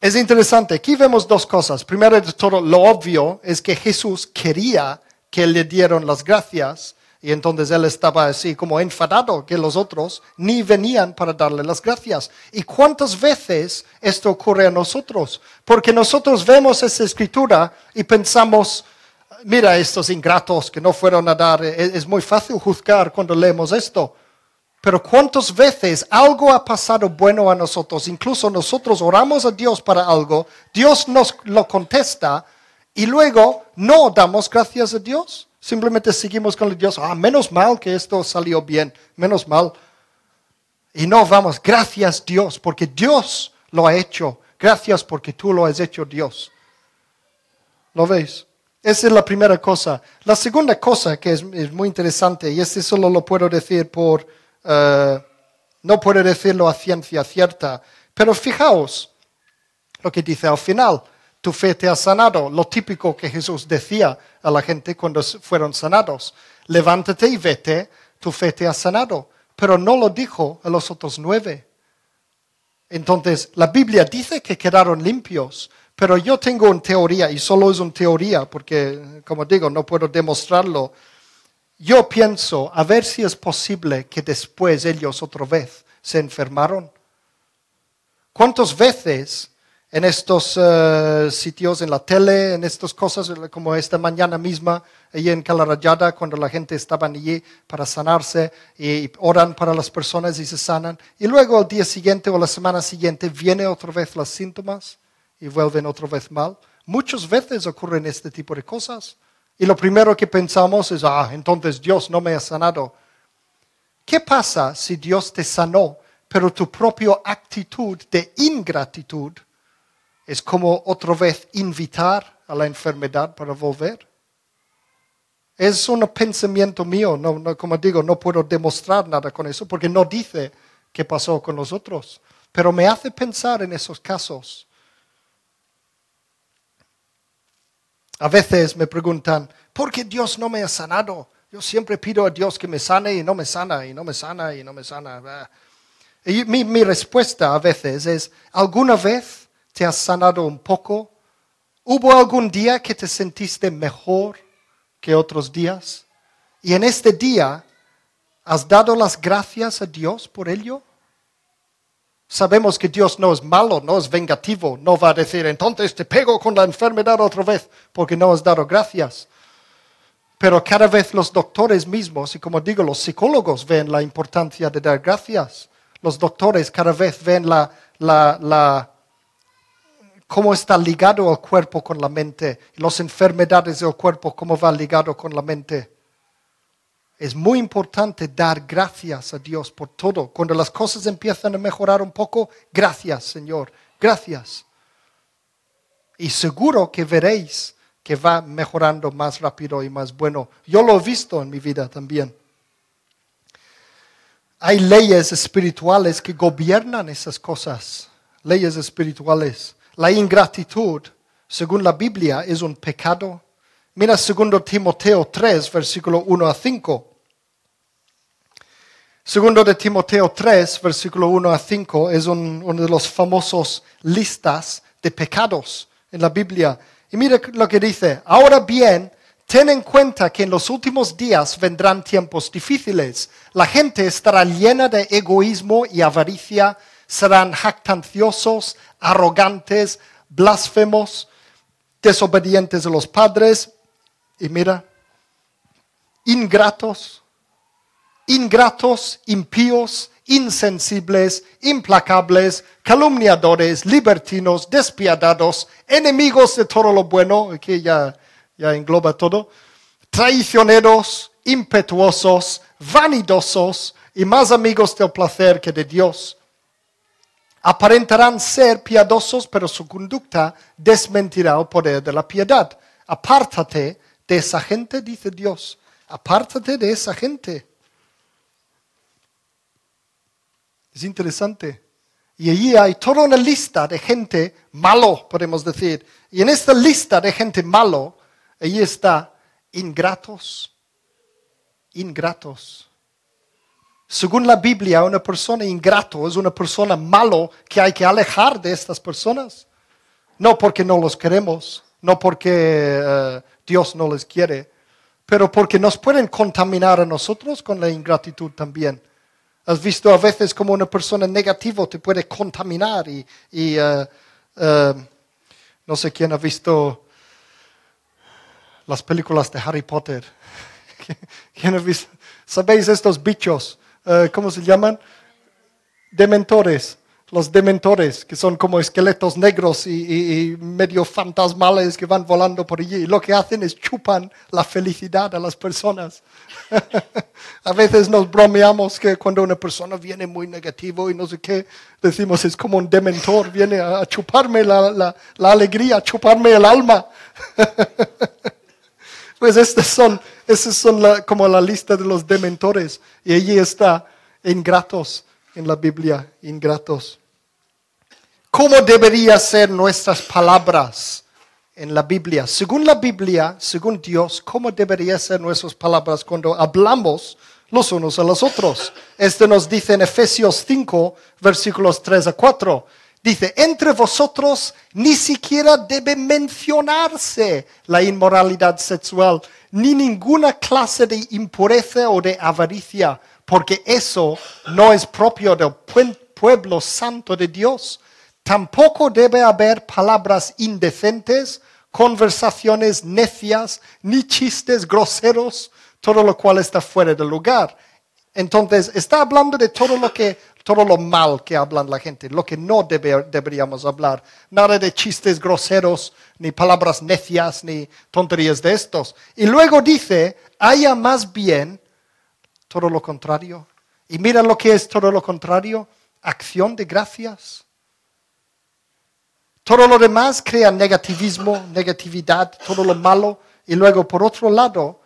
Es interesante, aquí vemos dos cosas. Primero de todo, lo obvio es que Jesús quería que le dieron las gracias y entonces él estaba así como enfadado que los otros ni venían para darle las gracias. ¿Y cuántas veces esto ocurre a nosotros? Porque nosotros vemos esa escritura y pensamos, mira estos ingratos que no fueron a dar, es, muy fácil juzgar cuando leemos esto. Pero cuántas veces algo ha pasado bueno a nosotros, incluso nosotros oramos a Dios para algo, Dios nos lo contesta y luego no damos gracias a Dios. Simplemente seguimos con Dios, ah, menos mal que esto salió bien, menos mal. Y no vamos, gracias Dios, porque Dios lo ha hecho. Gracias porque tú lo has hecho Dios. ¿Lo veis? Esa es la primera cosa. La segunda cosa que es, muy interesante, y este solo lo puedo decir por, eh, no puedo decirlo a ciencia cierta, pero fijaos lo que dice al final tu fe te ha sanado. Lo típico que Jesús decía a la gente cuando fueron sanados. Levántate y vete, tu fe te ha sanado. Pero no lo dijo a los otros nueve. Entonces, la Biblia dice que quedaron limpios, pero yo tengo una teoría, y solo es una teoría, porque, como digo, no puedo demostrarlo. Yo pienso, a ver si es posible que después ellos otra vez se enfermaron. ¿Cuántas veces en estos eh, sitios, en la tele, en estas cosas, como esta mañana misma, allí en Calarayada, cuando la gente estaba allí para sanarse y oran para las personas y se sanan. Y luego al día siguiente o la semana siguiente vienen otra vez los síntomas y vuelven otra vez mal. Muchas veces ocurren este tipo de cosas. Y lo primero que pensamos es, ah, entonces Dios no me ha sanado. ¿Qué pasa si Dios te sanó, pero tu propia actitud de ingratitud es como otra vez invitar a la enfermedad para volver. Es un pensamiento mío, no, como digo, no puedo demostrar nada con eso porque no dice qué pasó con los otros, pero me hace pensar en esos casos. A veces me preguntan, ¿por qué Dios no me ha sanado? Yo siempre pido a Dios que me sane y no me sana, y no me sana, y no me sana. Y mi, mi respuesta a veces es, ¿alguna vez ¿Te has sanado un poco? ¿Hubo algún día que te sentiste mejor que otros días? Y en este día, ¿has dado las gracias a Dios por ello? Sabemos que Dios no es malo, no es vengativo, no va a decir, entonces te pego con la enfermedad otra vez porque no has dado gracias. Pero cada vez los doctores mismos, y como digo, los psicólogos ven la importancia de dar gracias. Los doctores cada vez ven la, cómo está ligado el cuerpo con la mente, las enfermedades del cuerpo, cómo va ligado con la mente. Es muy importante dar gracias a Dios por todo. Cuando las cosas empiezan a mejorar un poco, gracias Señor, gracias. Y seguro que veréis que va mejorando más rápido y más bueno. Yo lo he visto en mi vida también. Hay leyes espirituales que gobiernan esas cosas, leyes espirituales. La ingratitud, según la Biblia, es un pecado. Mira 2 Timoteo 3, versículo 1 a 5. Segundo de Timoteo 3, versículo 1 a 5, es uno de los famosos listas de pecados en la Biblia. Y mira lo que dice. Ahora bien, ten en cuenta que en los últimos días vendrán tiempos difíciles. La gente estará llena de egoísmo y avaricia serán jactanciosos, arrogantes, blasfemos, desobedientes a los padres y mira, ingratos, ingratos, impíos, insensibles, implacables, calumniadores, libertinos, despiadados, enemigos de todo lo bueno, aquí ya, ya engloba todo, traicioneros, impetuosos, vanidosos y más amigos del placer que de Dios Aparentarán ser piadosos, pero su conducta desmentirá el poder de la piedad. Apártate de esa gente, dice Dios. Apártate de esa gente. Es interesante. Y allí hay toda una lista de gente malo, podemos decir. Y en esta lista de gente malo, allí está ingratos, ingratos. Según la Biblia, una persona ingrato es una persona malo que hay que alejar de estas personas. No porque no los queremos, no porque eh, Dios no les quiere, pero porque nos pueden contaminar a nosotros con la ingratitud también. Has visto a veces como una persona negativa te puede contaminar y, eh, no sé quién ha visto las películas de Harry Potter. ¿Quién ha visto? ¿Sabéis estos bichos? Eh, ¿Cómo se llaman? Dementores los dementores, que son como esqueletos negros y, medio fantasmales que van volando por allí. Y lo que hacen es chupan la felicidad a las personas. a veces nos bromeamos que cuando una persona viene muy negativo y no sé qué, decimos es como un dementor, viene a, chuparme la, alegría, a chuparme el alma. pues estos son, estos son como la lista de los dementores. Y allí está, ingratos en la Biblia, ingratos. ¿Cómo deberían ser nuestras palabras en la Biblia? Según la Biblia, según Dios, ¿cómo deberían ser nuestras palabras cuando hablamos los unos a los otros? Esto nos dice en Efesios 5, versículos 3 a 4. Dice, entre vosotros ni siquiera debe mencionarse la inmoralidad sexual, ni ninguna clase de impureza o de avaricia, porque eso no es propio del pueblo santo de Dios Tampoco debe haber palabras indecentes, conversaciones necias, ni chistes groseros, todo lo cual está fuera del lugar. Entonces, está hablando de todo lo mal que hablan la gente, lo que no deberíamos hablar. Nada de chistes groseros, ni palabras necias, ni tonterías de estos. Y luego dice, haya más bien todo lo contrario. Y mira lo que es todo lo contrario, acción de gracias. Todo lo demás crea negativismo, negatividad, todo lo malo. Y luego, por otro lado,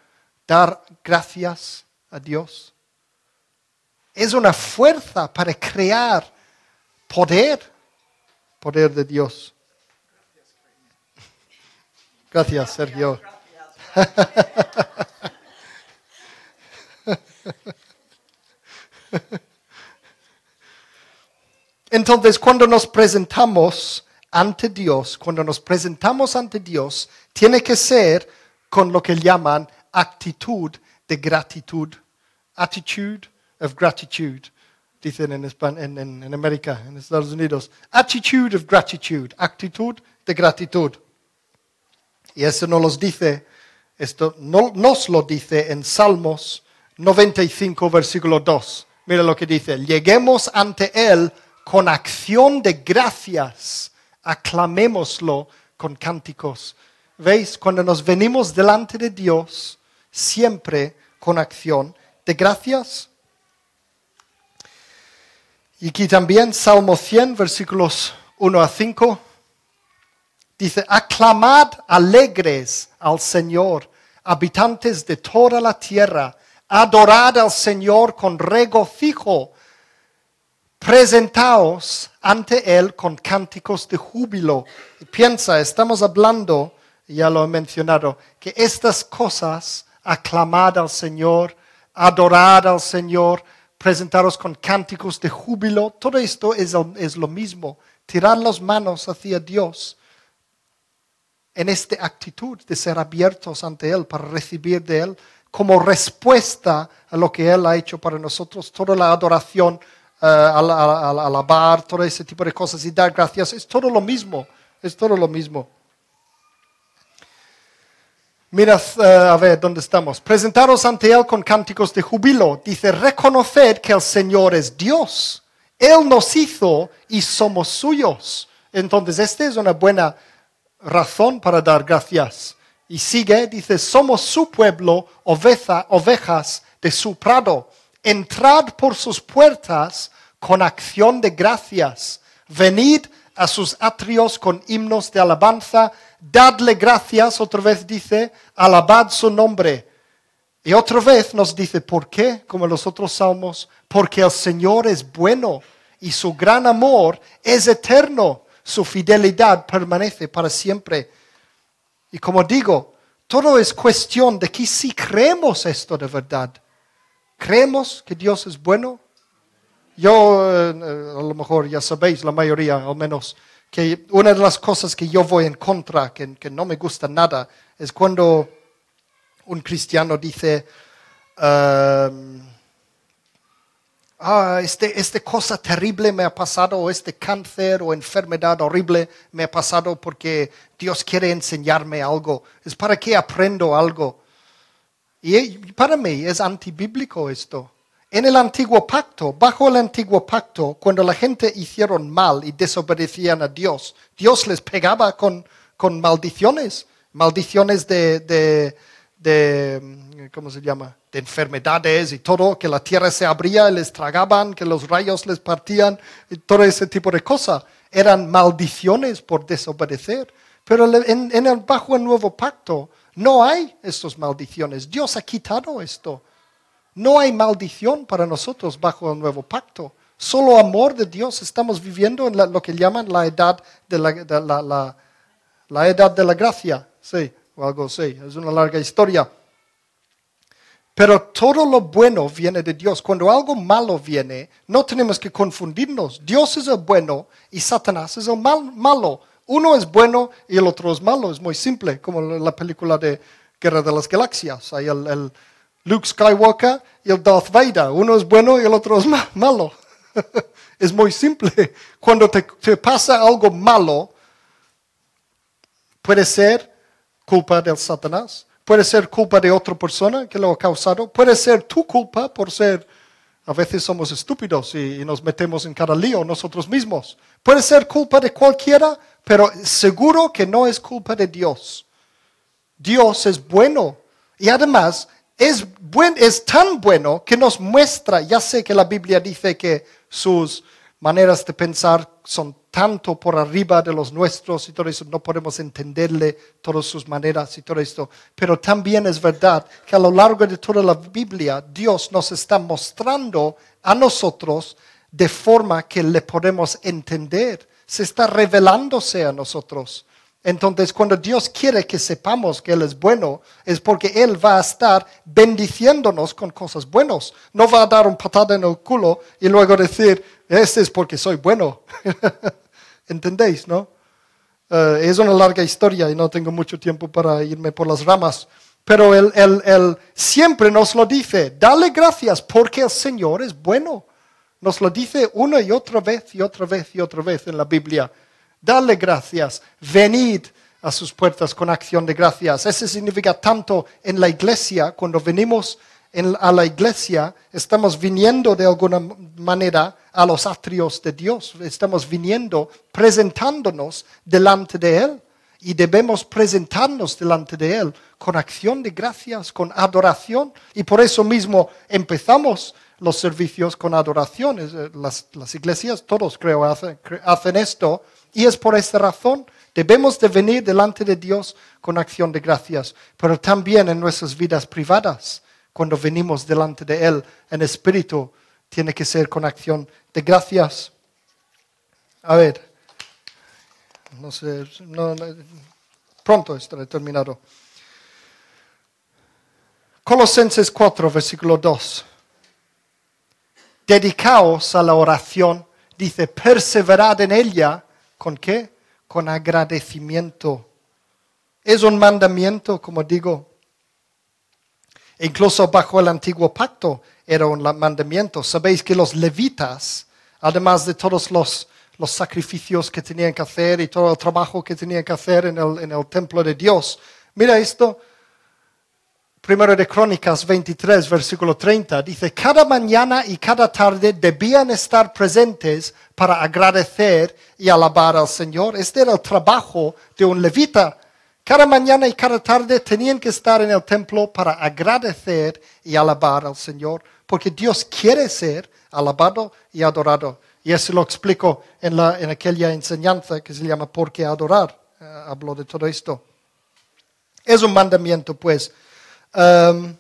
dar gracias a Dios. Es una fuerza para crear poder, poder de Dios. Gracias, Sergio. Entonces, cuando nos presentamos ante Dios, cuando nos presentamos ante Dios, tiene que ser con lo que llaman actitud de gratitud. Attitude of gratitude, dicen en, en, en, América, en Estados Unidos. Attitude of gratitude, actitud de gratitud. Y eso nos lo dice, esto no, nos lo dice en Salmos 95, versículo 2. Mira lo que dice, lleguemos ante Él con acción de gracias aclamémoslo con cánticos. ¿Veis? Cuando nos venimos delante de Dios, siempre con acción de gracias. Y aquí también Salmo 100, versículos 1 a 5, dice, aclamad alegres al Señor, habitantes de toda la tierra, adorad al Señor con regocijo presentaos ante Él con cánticos de júbilo. piensa, estamos hablando, ya lo he mencionado, que estas cosas, aclamad al Señor, adorad al Señor, presentaros con cánticos de júbilo, todo esto es, es lo mismo, tirar las manos hacia Dios en esta actitud de ser abiertos ante Él para recibir de Él como respuesta a lo que Él ha hecho para nosotros, toda la adoración uh, alabar, todo ese tipo de cosas y dar gracias, es todo lo mismo, es todo lo mismo. Mira, eh, a ver, ¿dónde estamos? Presentaros ante Él con cánticos de jubilo. Dice, reconoced que el Señor es Dios. Él nos hizo y somos suyos. Entonces, esta es una buena razón para dar gracias. Y sigue, dice, somos su pueblo, ovejas de su prado entrad por sus puertas con acción de gracias, venid a sus atrios con himnos de alabanza, dadle gracias, otra vez dice, alabad su nombre. Y otra vez nos dice, ¿por qué? Como los otros salmos, porque el Señor es bueno y su gran amor es eterno, su fidelidad permanece para siempre. Y como digo, todo es cuestión de que si creemos esto de verdad, ¿Creemos que Dios es bueno? Yo, eh, a lo mejor ya sabéis, la mayoría al menos, que una de las cosas que yo voy en contra, que, no me gusta nada, es cuando un cristiano dice, um, ah, este, esta cosa terrible me ha pasado, o este cáncer o enfermedad horrible me ha pasado porque Dios quiere enseñarme algo. Es para que aprendo algo. Y para mí es antibíblico esto. En el antiguo pacto, bajo el antiguo pacto, cuando la gente hicieron mal y desobedecían a Dios, Dios les pegaba con, con maldiciones, maldiciones de, de, de, ¿cómo se llama? De enfermedades y todo, que la tierra se abría y les tragaban, que los rayos les partían, todo ese tipo de cosas. Eran maldiciones por desobedecer. Pero en, en el, bajo el nuevo pacto no hay estas maldiciones. Dios ha quitado esto. No hay maldición para nosotros bajo el nuevo pacto. Solo amor de Dios. Estamos viviendo en lo que llaman la edad de la, la, edad de la gracia. Sí, o algo así. Es una larga historia. Pero todo lo bueno viene de Dios. Cuando algo malo viene, no tenemos que confundirnos. Dios es el bueno y Satanás es el mal, malo. Uno es bueno y el otro es malo. Es muy simple, como la película de Guerra de las Galaxias. Hay el Luke Skywalker y el Darth Vader. Uno es bueno y el otro es malo. es muy simple. Cuando te, pasa algo malo, puede ser culpa del Satanás, puede ser culpa de otra persona que lo ha causado, puede ser tu culpa por ser, a veces somos estúpidos y, nos metemos en cada lío nosotros mismos. Puede ser culpa de cualquiera, pero seguro que no es culpa de Dios. Dios es bueno y además es tan bueno que nos muestra, ya sé que la Biblia dice que sus maneras de pensar son tanto por arriba de los nuestros y todo eso, no podemos entenderle todas sus maneras y todo esto. Pero también es verdad que a lo largo de toda la Biblia Dios nos está mostrando a nosotros de forma que le podemos entender. Se está revelándose a nosotros. Entonces, cuando Dios quiere que sepamos que Él es bueno, es porque Él va a estar bendiciéndonos con cosas buenas. No va a dar un patada en el culo y luego decir, este es porque soy bueno. ¿Entendéis, no? Eh, es una larga historia y no tengo mucho tiempo para irme por las ramas. Pero él, él siempre nos lo dice, dale gracias porque el Señor es bueno. Nos lo dice una y otra vez y otra vez y otra vez en la Biblia. Dale gracias, venid a sus puertas con acción de gracias. Eso significa tanto en la iglesia, cuando venimos a la iglesia, estamos viniendo de alguna manera a los atrios de Dios, estamos viniendo, presentándonos delante de Él. Y debemos presentarnos delante de Él con acción de gracias, con adoración. Y por eso mismo empezamos los servicios con adoración. Eh, las, las iglesias, todos creo, hacen esto y es por esta razón debemos de venir delante de Dios con acción de gracias, pero también en nuestras vidas privadas, cuando venimos delante de Él en espíritu, tiene que ser con acción de gracias. A ver, no sé, pronto estaré terminado. Colosenses 4, versículo 2. Dedicaos a la oración, dice, perseverad en ella ¿Con qué? Con agradecimiento. Es un mandamiento, como digo. Incluso bajo el antiguo pacto era un mandamiento. Sabéis que los levitas, además de todos los, los sacrificios que tenían que hacer y todo el trabajo que tenían que hacer en el, en el templo de Dios, mira esto, Primero de Crónicas 23, versículo 30, dice, cada mañana y cada tarde debían estar presentes para agradecer y alabar al Señor. Este era el trabajo de un levita. Cada mañana y cada tarde tenían que estar en el templo para agradecer y alabar al Señor, porque Dios quiere ser alabado y adorado. Y eso lo explico en, la, en aquella enseñanza que se llama ¿Por qué adorar? Eh, hablo de todo esto. Es un mandamiento, pues Um,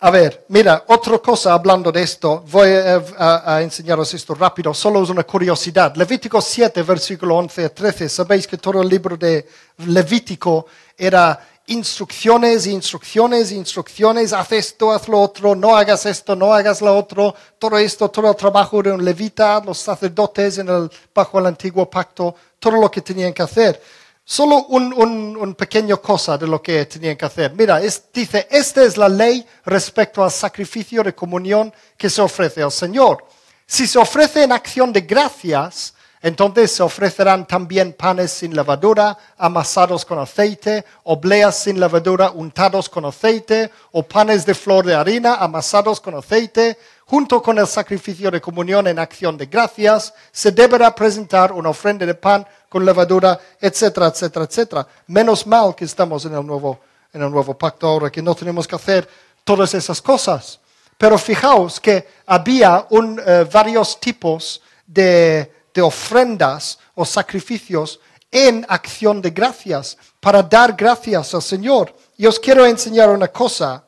a ver, mira, otra cosa hablando de esto, voy a, enseñaros esto rápido, solo es una curiosidad. Levítico 7, versículo 11 a 13, sabéis que todo el libro de Levítico era instrucciones, instrucciones, instrucciones, haz esto, haz lo otro, no hagas esto, no hagas lo otro, todo esto, todo el trabajo de un levita, los sacerdotes en el, bajo el antiguo pacto, todo lo que tenían que hacer. Solo un, un, un pequeño cosa de lo que tenían que hacer. Mira, es- dice, esta es la ley respecto al sacrificio de comunión que se ofrece al Señor. Si se ofrece en acción de gracias, entonces se ofrecerán también panes sin levadura, amasados con aceite, obleas sin levadura, untados con aceite, o panes de flor de harina, amasados con aceite. Junto con el sacrificio de comunión en acción de gracias, se deberá presentar una ofrenda de pan con levadura, etcétera, etcétera, etcétera. Menos mal que estamos en el nuevo, en el nuevo pacto ahora, que no tenemos que hacer todas esas cosas. Pero fijaos que había un, eh, varios tipos de, de ofrendas o sacrificios en acción de gracias, para dar gracias al Señor. Y os quiero enseñar una cosa.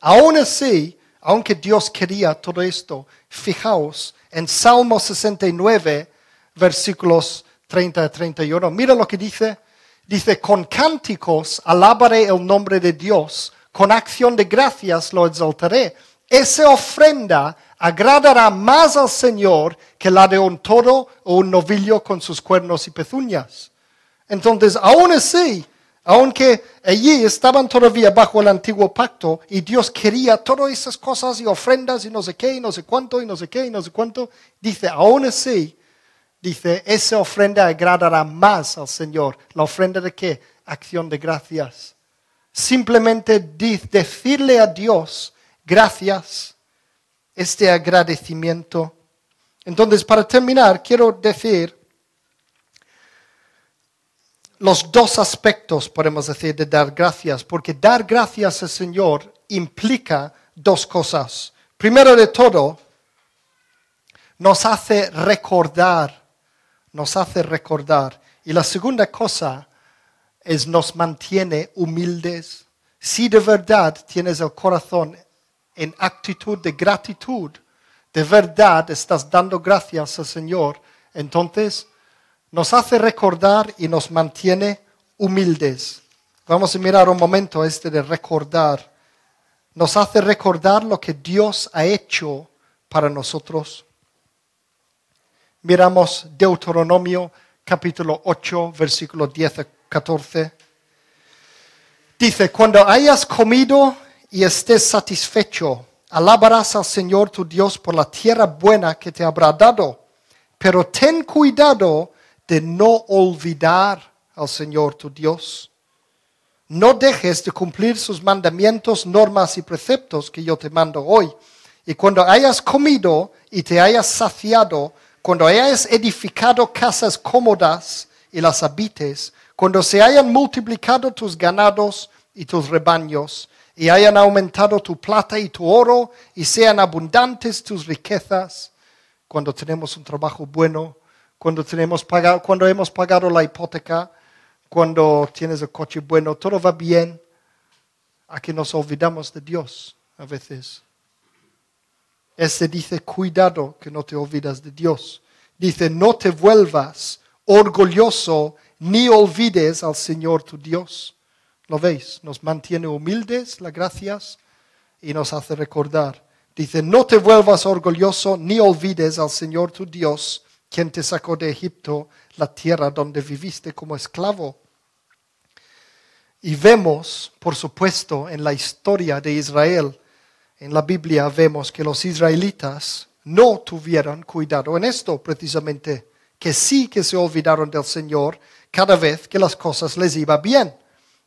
Aún así, aunque Dios quería todo esto, fijaos en Salmo 69, versículos 30 a 31. Mira lo que dice. Dice, con cánticos alabaré el nombre de Dios, con acción de gracias lo exaltaré. Esa ofrenda agradará más al Señor que la de un toro o un novillo con sus cuernos y pezuñas. Entonces, aún así, aunque allí estaban todavía bajo el antiguo pacto y Dios quería todas esas cosas y ofrendas y no sé qué y no sé cuánto y no sé qué y no sé cuánto, dice, aún así, dice, esa ofrenda agradará más al Señor. ¿La ofrenda de qué? Acción de gracias. Simplemente decirle a Dios gracias, este agradecimiento. Entonces, para terminar, quiero decir los dos aspectos, podemos decir, de dar gracias, porque dar gracias al Señor implica dos cosas. Primero de todo, nos hace recordar, nos hace recordar. Y la segunda cosa es nos mantiene humildes. Si de verdad tienes el corazón en actitud de gratitud, de verdad estás dando gracias al Señor, entonces nos hace recordar y nos mantiene humildes. Vamos a mirar un momento este de recordar. Nos hace recordar lo que Dios ha hecho para nosotros. Miramos Deuteronomio capítulo 8, versículo 10 a 14. Dice, cuando hayas comido y estés satisfecho, alabarás al Señor tu Dios por la tierra buena que te habrá dado. Pero ten cuidado de no olvidar al Señor tu Dios. No dejes de cumplir sus mandamientos, normas y preceptos que yo te mando hoy. Y cuando hayas comido y te hayas saciado, cuando hayas edificado casas cómodas y las habites, cuando se hayan multiplicado tus ganados y tus rebaños, y hayan aumentado tu plata y tu oro, y sean abundantes tus riquezas, cuando tenemos un trabajo bueno, cuando, tenemos pagado, cuando hemos pagado la hipoteca, cuando tienes el coche bueno, todo va bien, aquí nos olvidamos de Dios a veces. Este dice, cuidado que no te olvidas de Dios. Dice, no te vuelvas orgulloso ni olvides al Señor tu Dios. ¿Lo veis? Nos mantiene humildes, las gracias, y nos hace recordar. Dice, no te vuelvas orgulloso ni olvides al Señor tu Dios, quien te sacó de Egipto, la tierra donde viviste como esclavo. Y vemos, por supuesto, en la historia de Israel, en la Biblia vemos que los israelitas no tuvieron cuidado en esto precisamente, que sí que se olvidaron del Señor cada vez que las cosas les iba bien.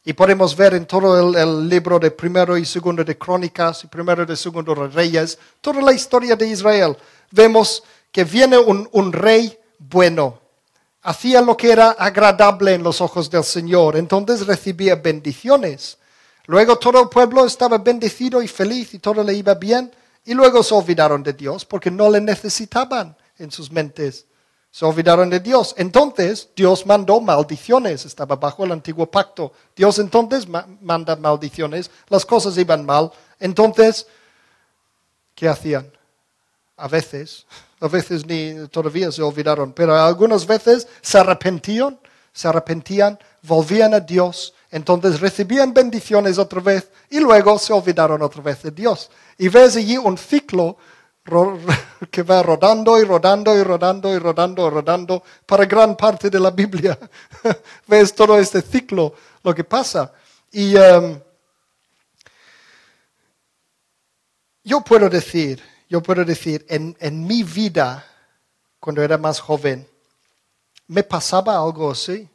Y podemos ver en todo el, libro de primero y segundo de Crónicas y primero y segundo de Reyes, toda la historia de Israel. Vemos que viene un, un rey bueno, hacía lo que era agradable en los ojos del Señor, entonces recibía bendiciones. Luego todo el pueblo estaba bendecido y feliz y todo le iba bien, y luego se olvidaron de Dios porque no le necesitaban en sus mentes. Se olvidaron de Dios. Entonces Dios mandó maldiciones, estaba bajo el antiguo pacto. Dios entonces ma- manda maldiciones, las cosas iban mal. Entonces, ¿qué hacían? A veces, a veces ni todavía se olvidaron, pero algunas veces se arrepentían, se arrepentían, volvían a Dios, entonces recibían bendiciones otra vez y luego se olvidaron otra vez de Dios. Y ves allí un ciclo que va rodando y rodando y rodando y rodando y rodando para gran parte de la Biblia. Ves todo este ciclo, lo que pasa. Y em, yo puedo decir, yo puedo decir, en, en mi vida, cuando era más joven, me pasaba algo así.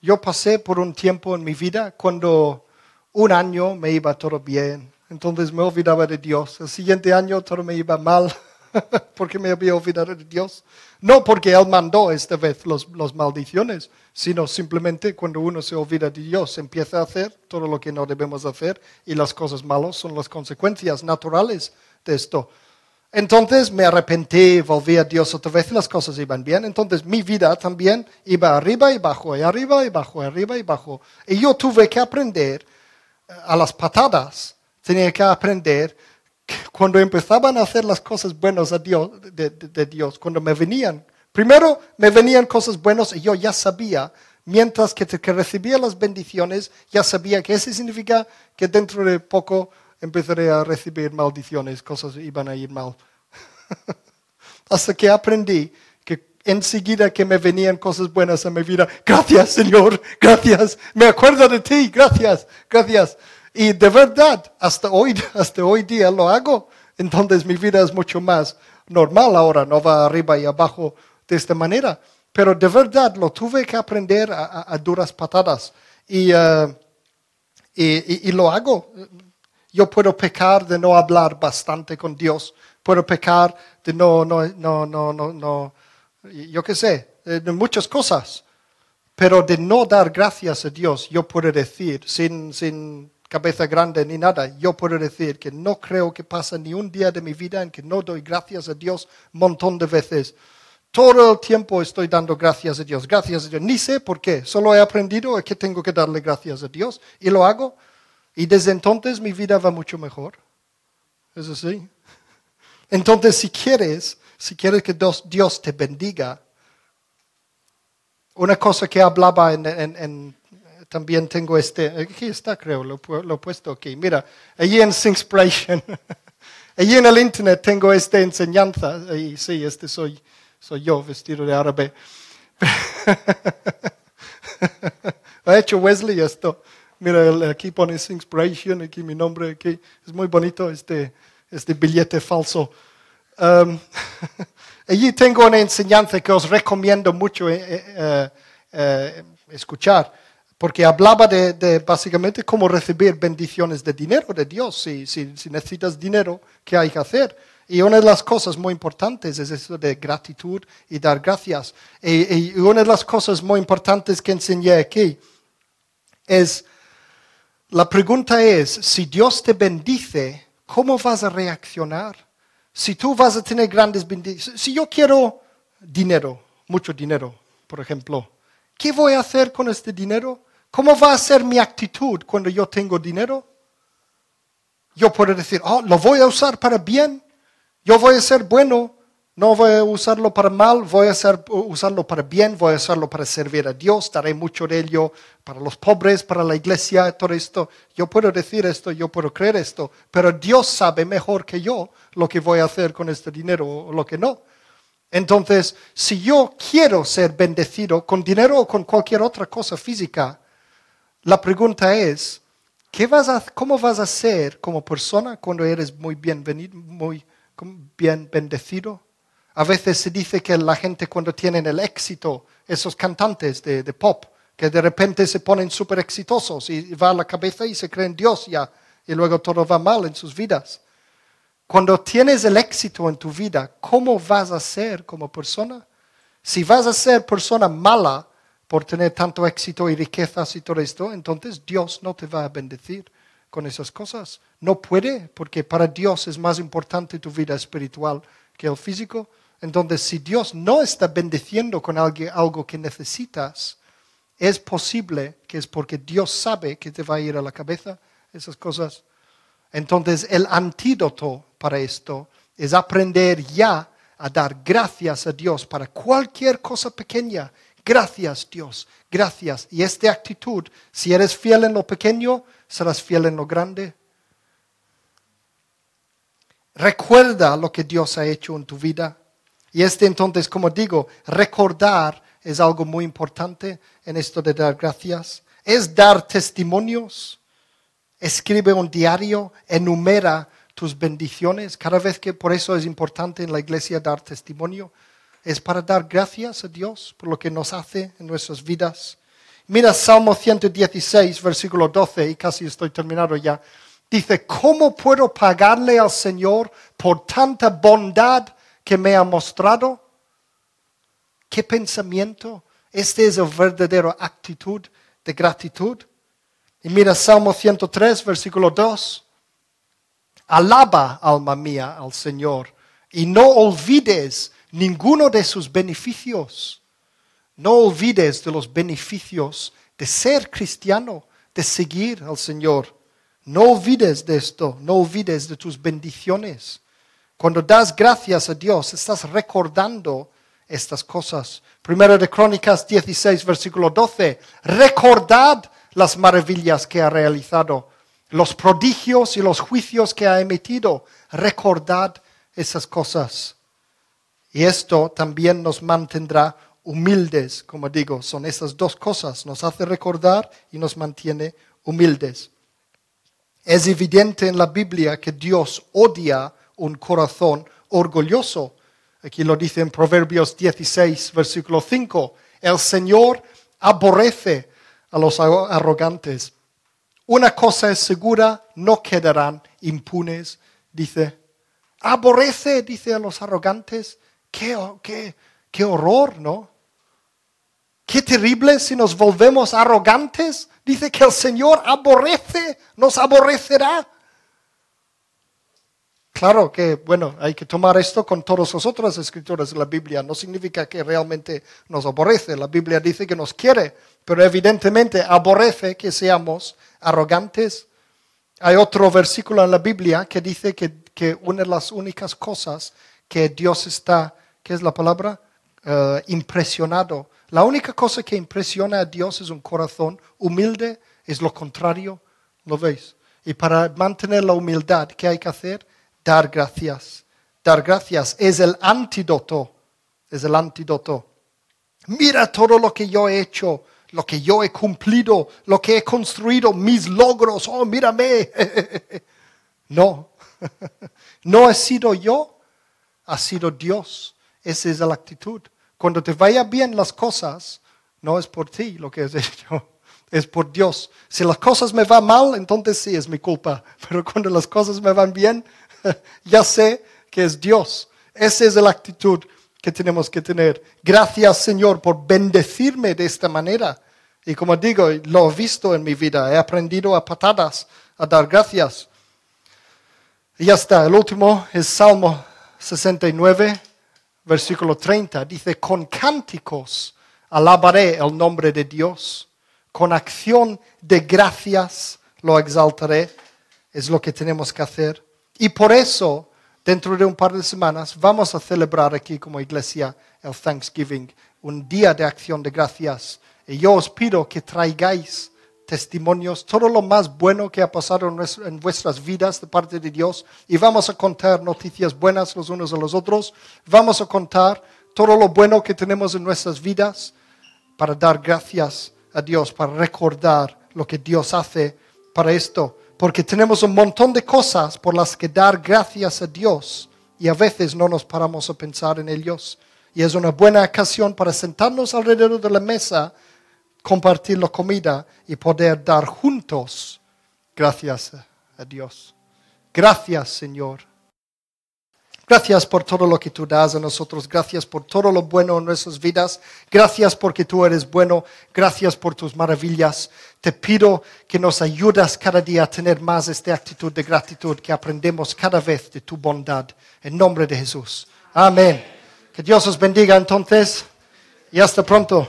Yo pasé por un tiempo en mi vida cuando un año me iba todo bien, entonces me olvidaba de Dios. El siguiente año todo me iba mal porque me había olvidado de Dios. No porque Él mandó esta vez los, los maldiciones, sino simplemente cuando uno se olvida de Dios, empieza a hacer todo lo que no debemos hacer y las cosas malas son las consecuencias naturales de esto. Entonces me arrepentí, volví a Dios otra vez y las cosas iban bien. Entonces mi vida también iba arriba y bajo, y arriba y bajo, y arriba y bajo. Y yo tuve que aprender eh, a las patadas. Tenía que aprender que cuando empezaban a hacer las cosas buenas a Dios, de, Dios, cuando me venían, primero me venían cosas buenas y yo ya sabía, mientras que, que recibía las bendiciones, ya sabía que eso significa que dentro de poco empezaré a recibir maldiciones, cosas iban a ir mal. Hasta que aprendí que enseguida que me venían cosas buenas a mi vida, gracias Señor, gracias, me acuerdo de ti, gracias, gracias. Y de verdad, hasta hoy, hasta hoy día lo hago. Entonces mi vida es mucho más normal ahora, no va arriba y abajo de esta manera. Pero de verdad lo tuve que aprender a, a- a duras patadas. Y, eh, y, y- y lo hago. Yo puedo pecar de no hablar bastante con Dios. Puedo pecar de no, no, no, no, no, no yo qué sé, eh, de muchas cosas. Pero de no dar gracias a Dios, yo puedo decir, sin, sin cabeza grande ni nada, yo puedo decir que no creo que pasa ni un día de mi vida en que no doy gracias a Dios un montón de veces. Todo el tiempo estoy dando gracias a Dios, gracias a Dios. Ni sé por qué, solo he aprendido que tengo que darle gracias a Dios y lo hago. Y desde entonces mi vida va mucho mejor. Es así. Entonces, si quieres, si quieres que Dios, te bendiga, una cosa que hablaba en- en- también tengo este, aquí está creo, lo, lo he puesto aquí. Mira, allí en Singspiration, allí en el internet tengo esta enseñanza, y sí, este soy, soy yo vestido de árabe. ha hecho Wesley esto. Mira, aquí pone Inspiration, aquí mi nombre, aquí. Es muy bonito este, este billete falso. Um, allí tengo una enseñanza que os recomiendo mucho eh, eh, eh, escuchar, porque hablaba de, de básicamente cómo recibir bendiciones de dinero de Dios. Si, si, si necesitas dinero, ¿qué hay que hacer? Y una de las cosas muy importantes es eso de gratitud y dar gracias. Y, y una de las cosas muy importantes que enseñé aquí es, la pregunta es, si Dios te bendice, ¿cómo vas a reaccionar? Si tú vas a tener grandes bendiciones, si yo quiero dinero, mucho dinero, por ejemplo, ¿qué voy a hacer con este dinero? ¿Cómo va a ser mi actitud cuando yo tengo dinero? Yo puedo decir, oh, lo voy a usar para bien, yo voy a ser bueno, no voy a usarlo para mal, voy a ser- usarlo para bien, voy a usarlo para servir a Dios, daré mucho de ello para los pobres, para la iglesia, todo esto. Yo puedo decir esto, yo puedo creer esto, pero Dios sabe mejor que yo lo que voy a hacer con este dinero o lo que no. Entonces, si yo quiero ser bendecido con dinero o con cualquier otra cosa física, la pregunta es, ¿qué vas a, ¿cómo vas a ser como persona cuando eres muy bienvenido, muy bien bendecido? A veces se dice que la gente cuando tienen el éxito, esos cantantes de, pop, que de repente se ponen súper exitosos y va a la cabeza y se creen Dios ya, y luego todo va mal en sus vidas. Cuando tienes el éxito en tu vida, ¿cómo vas a ser como persona? Si vas a ser persona mala por tener tanto éxito y riquezas y todo esto, entonces Dios no te va a bendecir con esas cosas. No puede, porque para Dios es más importante tu vida espiritual que el físico. Entonces, si Dios no está bendeciendo con algo, algo que necesitas, es posible que es porque Dios sabe que te va a ir a la cabeza esas cosas. Entonces, el antídoto para esto es aprender ya a dar gracias a Dios para cualquier cosa pequeña. Gracias, Dios, gracias. Y esta actitud, si eres fiel en lo pequeño, serás fiel en lo grande. Recuerda lo que Dios ha hecho en tu vida. Y este entonces, como digo, recordar es algo muy importante en esto de dar gracias. Es dar testimonios. Escribe un diario, enumera tus bendiciones. Cada vez que por eso es importante en la iglesia dar testimonio. Es para dar gracias a Dios por lo que nos hace en nuestras vidas. Mira Salmo 116, versículo 12, y casi estoy terminado ya. Dice, ¿cómo puedo pagarle al Señor por tanta bondad que me ha mostrado? ¿Qué pensamiento? Este es el verdadero actitud de gratitud. Y mira Salmo 103, versículo 2. Alaba, alma mía, al Señor y no olvides ninguno de sus beneficios. No olvides de los beneficios de ser cristiano, de seguir al Señor. No olvides de esto, no olvides de tus bendiciones. Cuando das gracias a Dios, estás recordando estas cosas. Primero de Crónicas 16, versículo 12. Recordad las maravillas que ha realizado, los prodigios y los juicios que ha emitido. Recordad esas cosas. Y esto también nos mantendrá humildes, como digo, son esas dos cosas, nos hace recordar y nos mantiene humildes. Es evidente en la Biblia que Dios odia un corazón orgulloso. Aquí lo dice en Proverbios 16, versículo 5. El Señor aborrece a los arrogantes. Una cosa es segura, no quedarán impunes, dice. Aborrece, dice a los arrogantes. Qué, qué, qué horror, ¿no? Qué terrible si nos volvemos arrogantes. Dice que el Señor aborrece, nos aborrecerá. Claro que, bueno, hay que tomar esto con todas las otras escrituras de la Biblia. No significa que realmente nos aborrece. La Biblia dice que nos quiere, pero evidentemente aborrece que seamos arrogantes. Hay otro versículo en la Biblia que dice que, que una de las únicas cosas que Dios está, ¿qué es la palabra? Eh, impresionado la única cosa que impresiona a Dios es un corazón humilde, es lo contrario, ¿lo veis? Y para mantener la humildad, ¿qué hay que hacer? Dar gracias. Dar gracias es el antídoto, es el antídoto. Mira todo lo que yo he hecho, lo que yo he cumplido, lo que he construido, mis logros, oh, mírame. no, no he sido yo, ha sido Dios. Esa es la actitud. Cuando te vaya bien las cosas, no es por ti lo que has hecho, es por Dios. Si las cosas me van mal, entonces sí es mi culpa. Pero cuando las cosas me van bien, ya sé que es Dios. Esa es la actitud que tenemos que tener. Gracias Señor por bendecirme de esta manera. Y como digo, lo he visto en mi vida, he aprendido a patadas a dar gracias. Y ya está, el último es Salmo 69 versículo 30, dice, con cánticos alabaré el nombre de Dios, con acción de gracias lo exaltaré, es lo que tenemos que hacer. Y por eso, dentro de un par de semanas, vamos a celebrar aquí como iglesia el Thanksgiving, un día de acción de gracias. Y yo os pido que traigáis testimonios, todo lo más bueno que ha pasado en, vuestras vidas de parte de Dios. Y vamos a contar noticias buenas los unos a los otros. Vamos a contar todo lo bueno que tenemos en nuestras vidas para dar gracias a Dios, para recordar lo que Dios hace para esto. Porque tenemos un montón de cosas por las que dar gracias a Dios y a veces no nos paramos a pensar en ellos. Y es una buena ocasión para sentarnos alrededor de la mesa compartir la comida y poder dar juntos gracias a Dios. Gracias, Señor. Gracias por todo lo que tú das a nosotros. Gracias por todo lo bueno en nuestras vidas. Gracias porque tú eres bueno. Gracias por tus maravillas. Te pido que nos ayudas cada día a tener más esta actitud de gratitud que aprendemos cada vez de tu bondad. En nombre de Jesús. Amén. Que Dios os bendiga entonces y hasta pronto.